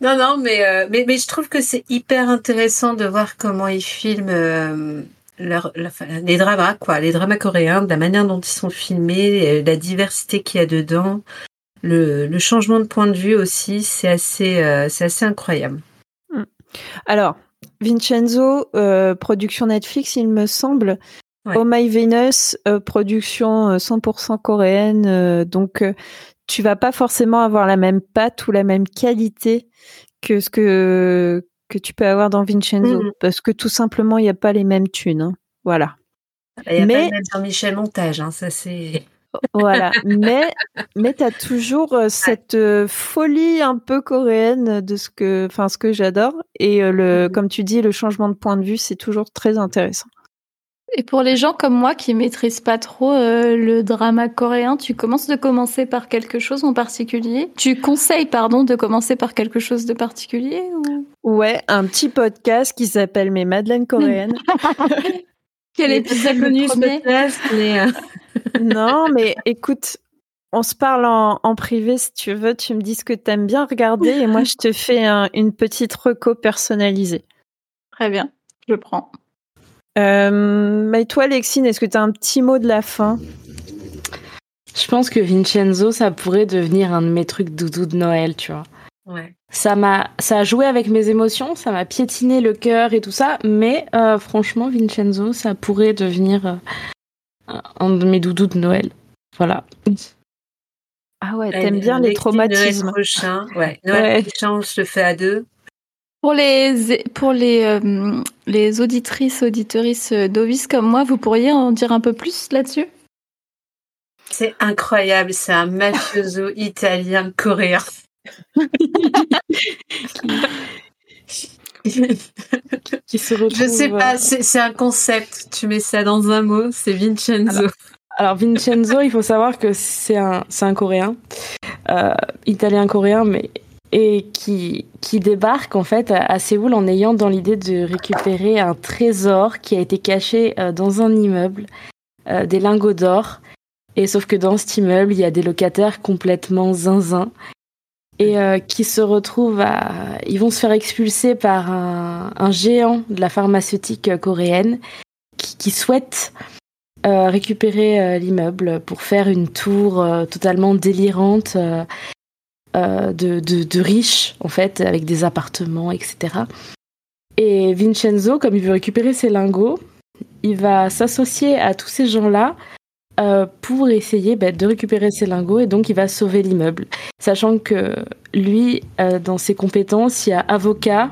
Non, non, mais, euh, mais, mais je trouve que c'est hyper intéressant de voir comment ils filment euh, leur, la- enfin, les dramas, quoi, les dramas coréens, de la manière dont ils sont filmés, la diversité qu'il y a dedans, le, le changement de point de vue aussi, c'est assez, euh, c'est assez incroyable. Alors, Vincenzo, euh, production Netflix, il me semble. Ouais. Oh My Venus, euh, production euh, 100% coréenne. euh, donc, euh, tu vas pas forcément avoir la même patte ou la même qualité que ce que, que tu peux avoir dans Vincenzo. Mhm. Parce que tout simplement, il n'y a pas les mêmes thunes. hein. Voilà. Il n'y a Mais- pas mettre Jean-Michel Montage, hein, ça c'est. Voilà. mais mais tu as toujours euh, cette euh, folie un peu coréenne de ce que, enfin, ce que j'adore. Et euh, le, Mhm. comme tu dis, le changement de point de vue, c'est toujours très intéressant. Et pour les gens comme moi qui maîtrisent pas trop euh, le drama coréen, tu commences de commencer par quelque chose en particulier? Tu conseilles, pardon, de commencer par quelque chose de particulier ou... Ouais, un petit podcast qui s'appelle Mes Madeleines coréennes. (laughs) Quel épisode premier mais, euh, (laughs) non, mais écoute, on se parle en, en privé si tu veux. Tu me dis ce que t'aimes bien regarder et moi je te fais un- une petite reco personnalisée. Très bien, je prends. Euh, mais toi, Lexine, est-ce que tu as un petit mot de la fin? Je pense que Vincenzo, ça pourrait devenir un de mes trucs doudou de Noël, tu vois. Ouais. Ça m'a, ça a joué avec mes émotions, ça m'a piétiné le cœur et tout ça, mais euh, franchement, Vincenzo, ça pourrait devenir euh, un- de mes doudous de Noël. Voilà. Ah ouais, t'aimes bien les traumatismes. Noël prochain, ouais. (laughs) Noël Ouais. prochain, on se le fait à deux. Pour les, pour les, euh, les auditrices, auditorices d'Ovis comme moi, vous pourriez en dire un peu plus là-dessus? C'est incroyable, c'est un mafioso italien coréen. Qui se retrouve. Je sais euh, pas, c'est c'est un concept. Tu mets ça dans un mot, c'est Vincenzo. Alors Vincenzo, il faut savoir que c'est un, un Coréen, euh, italien-coréen, mais et qui qui débarque en fait à, à Séoul en ayant dans l'idée de récupérer un trésor qui a été caché euh, dans un immeuble, euh, des lingots d'or. Et sauf que dans cet immeuble, il y a des locataires complètement zinzin et euh, qui se retrouvent à, ils vont se faire expulser par un, géant de la pharmaceutique euh, coréenne qui, souhaite euh, récupérer l'immeuble pour faire une tour totalement délirante de, de riches, en fait, avec des appartements, etc. Et Vincenzo, comme il veut récupérer ses lingots, il va s'associer à tous ces gens-là euh, pour essayer bah, de récupérer ses lingots et donc il va sauver l'immeuble. Sachant que lui, euh, dans ses compétences, il y a avocat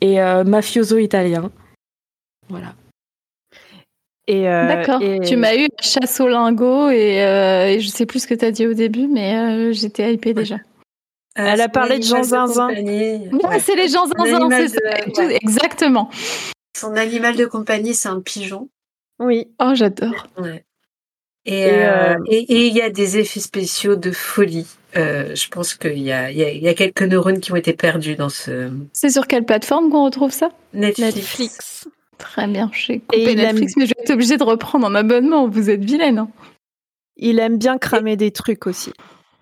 et euh, mafioso italien. Voilà. Et, euh, D'accord. et- Tu m'as eu la chasse au lingot et, euh, et je sais plus ce que tu as dit au début, mais euh, j'étais hypée déjà. Elle a parlé de Jean animal Zinzin. Ouais, Ouais. c'est les Un zinzin, c'est ça. de- Tout- ouais. Exactement. Son animal de compagnie, c'est un pigeon. Oui. Oh, j'adore. Ouais. Et Et, euh, euh, et et il y a des effets spéciaux de folie. Euh, je pense qu'il y a, il y, a, il y a quelques neurones qui ont été perdus dans ce C'est sur quelle plateforme qu'on retrouve ça? Netflix. Netflix. Très bien, j'ai Et coupé il Netflix, mais je vais être obligée de reprendre un abonnement. Vous êtes vilaine. hein. Il aime bien cramer des trucs aussi.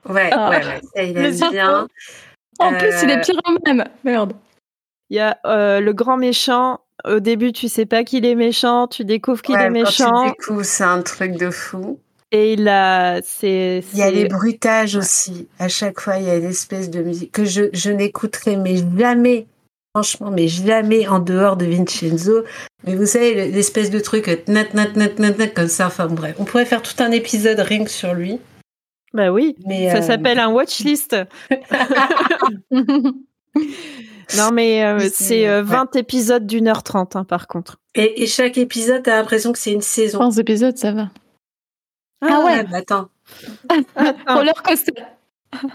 Ouais, Ah. ouais, ouais. Ça, il aime bien. En plus, il est pyromane. Merde. Il y a euh, le grand méchant. Au début, tu sais pas qu'il est méchant. Tu découvres qu'il ouais, est méchant. tu découvres, c'est un truc de fou. Et il a. C'est. Il y a les bruitages aussi. À chaque fois, il y a une espèce de musique que je, je n'écouterai mais jamais, franchement, mais jamais en dehors de Vincenzo. Mais vous savez, le- l'espèce de truc euh, nat, nat, nat, nat, nat, comme ça. Enfin bref, on pourrait faire tout un épisode rien que sur lui. Bah oui. Mais Ça euh, s'appelle un watchlist. (laughs) (laughs) (laughs) Non, mais euh, c'est c'est- euh, ouais. 20 épisodes d'une heure trente, hein, par contre. et, et chaque épisode, t'as l'impression que c'est une saison. 15 épisodes, ça va. Ah ouais, bah attends. Attends. (laughs) Roller coaster.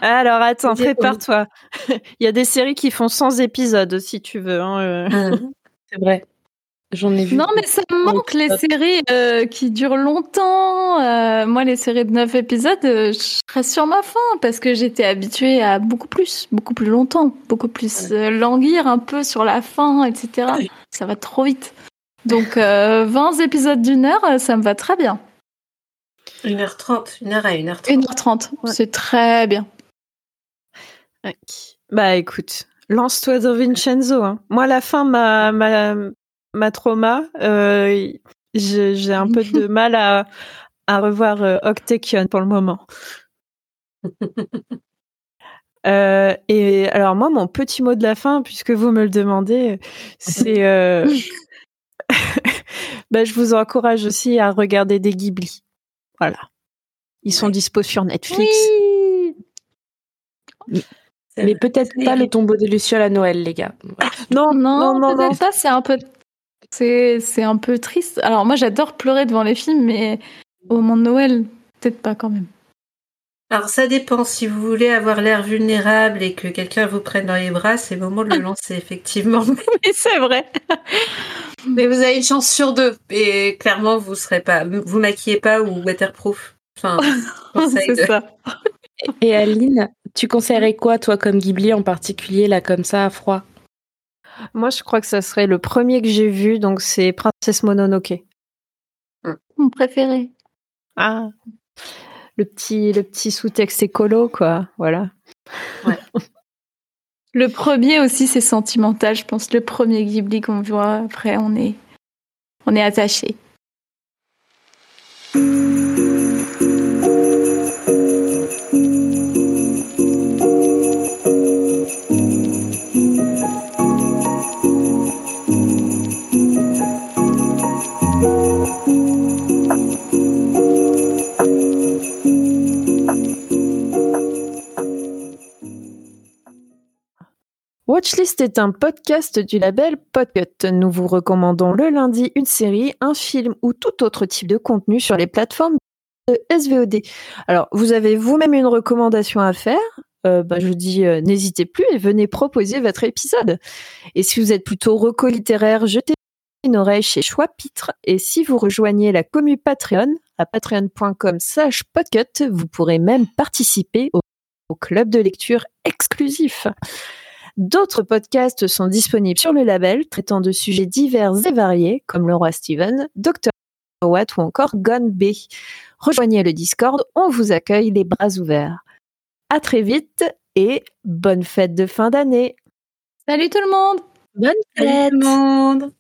Alors attends, prépare-toi. (laughs) Il y a des séries qui font 100 épisodes si tu veux. hein, euh. C'est vrai. J'en ai vu. Non, mais ça me manque les séries euh, qui durent longtemps. Euh, moi, les séries de 9 épisodes, euh, je reste sur ma faim parce que j'étais habituée à beaucoup plus, beaucoup plus longtemps, beaucoup plus euh, languir un peu sur la fin, etc. Ça va trop vite. Donc, euh, 20 épisodes d'une heure, ça me va très bien. 1h30, 1h à 1h30. 1h30, Ouais. c'est très bien. Ok. Bah écoute, lance-toi dans Vincenzo. hein. Moi, la fin, ma, ma, ma trauma, euh, j'ai un peu de (laughs) mal à, à revoir euh, Octekion pour le moment. (laughs) Euh, et alors moi, mon petit mot de la fin, puisque vous me le demandez, c'est... euh, (laughs) bah, je vous encourage aussi à regarder des Ghibli. Voilà. Ils sont dispo sur Netflix. Mais peut-être pas le tombeau de Luciole à Noël, les gars. Non, Non, non, non, peut-être non. pas, c'est un peu. C'est, c'est un peu triste. Alors, moi, j'adore pleurer devant les films, mais au moment de Noël, peut-être pas quand même. Alors ça dépend, si vous voulez avoir l'air vulnérable et que quelqu'un vous prenne dans les bras, c'est le moment de le (laughs) lancer effectivement. (laughs) Oui, c'est vrai. (laughs) Mais vous avez une chance sur deux et clairement vous serez pas, vous maquillez pas ou waterproof. Enfin, c'est de- ça. Et Aline, tu conseillerais quoi, toi, comme Ghibli en particulier, là, comme ça, à froid? Moi, je crois que ça serait le premier que j'ai vu, donc c'est Princesse Mononoke. Mon préféré. Ah, le petit, le petit sous-texte écolo, quoi. Voilà. (laughs) Le premier aussi, c'est sentimental. Je pense le premier Ghibli qu'on voit. Après, on est, on est attaché. Watchlist est un podcast du label Podcut. Nous vous recommandons le lundi une série, un film ou tout autre type de contenu sur les plateformes de SVOD. Alors, vous avez vous-même une recommandation à faire? Euh, bah, je dis euh, n'hésitez plus et venez proposer votre épisode. Et si vous êtes plutôt reco littéraire, jetez une oreille chez Choix Pitre. Et si vous rejoignez la commu Patreon à patreon.com slash podcut, vous pourrez même participer au club de lecture exclusif. D'autres podcasts sont disponibles sur le label, traitant de sujets divers et variés, comme le roi Steven, Dr. Watt ou encore Gone B. Rejoignez le Discord, on vous accueille les bras ouverts. À très vite et bonne fête de fin d'année. Salut tout le monde Bonne Salut tout le monde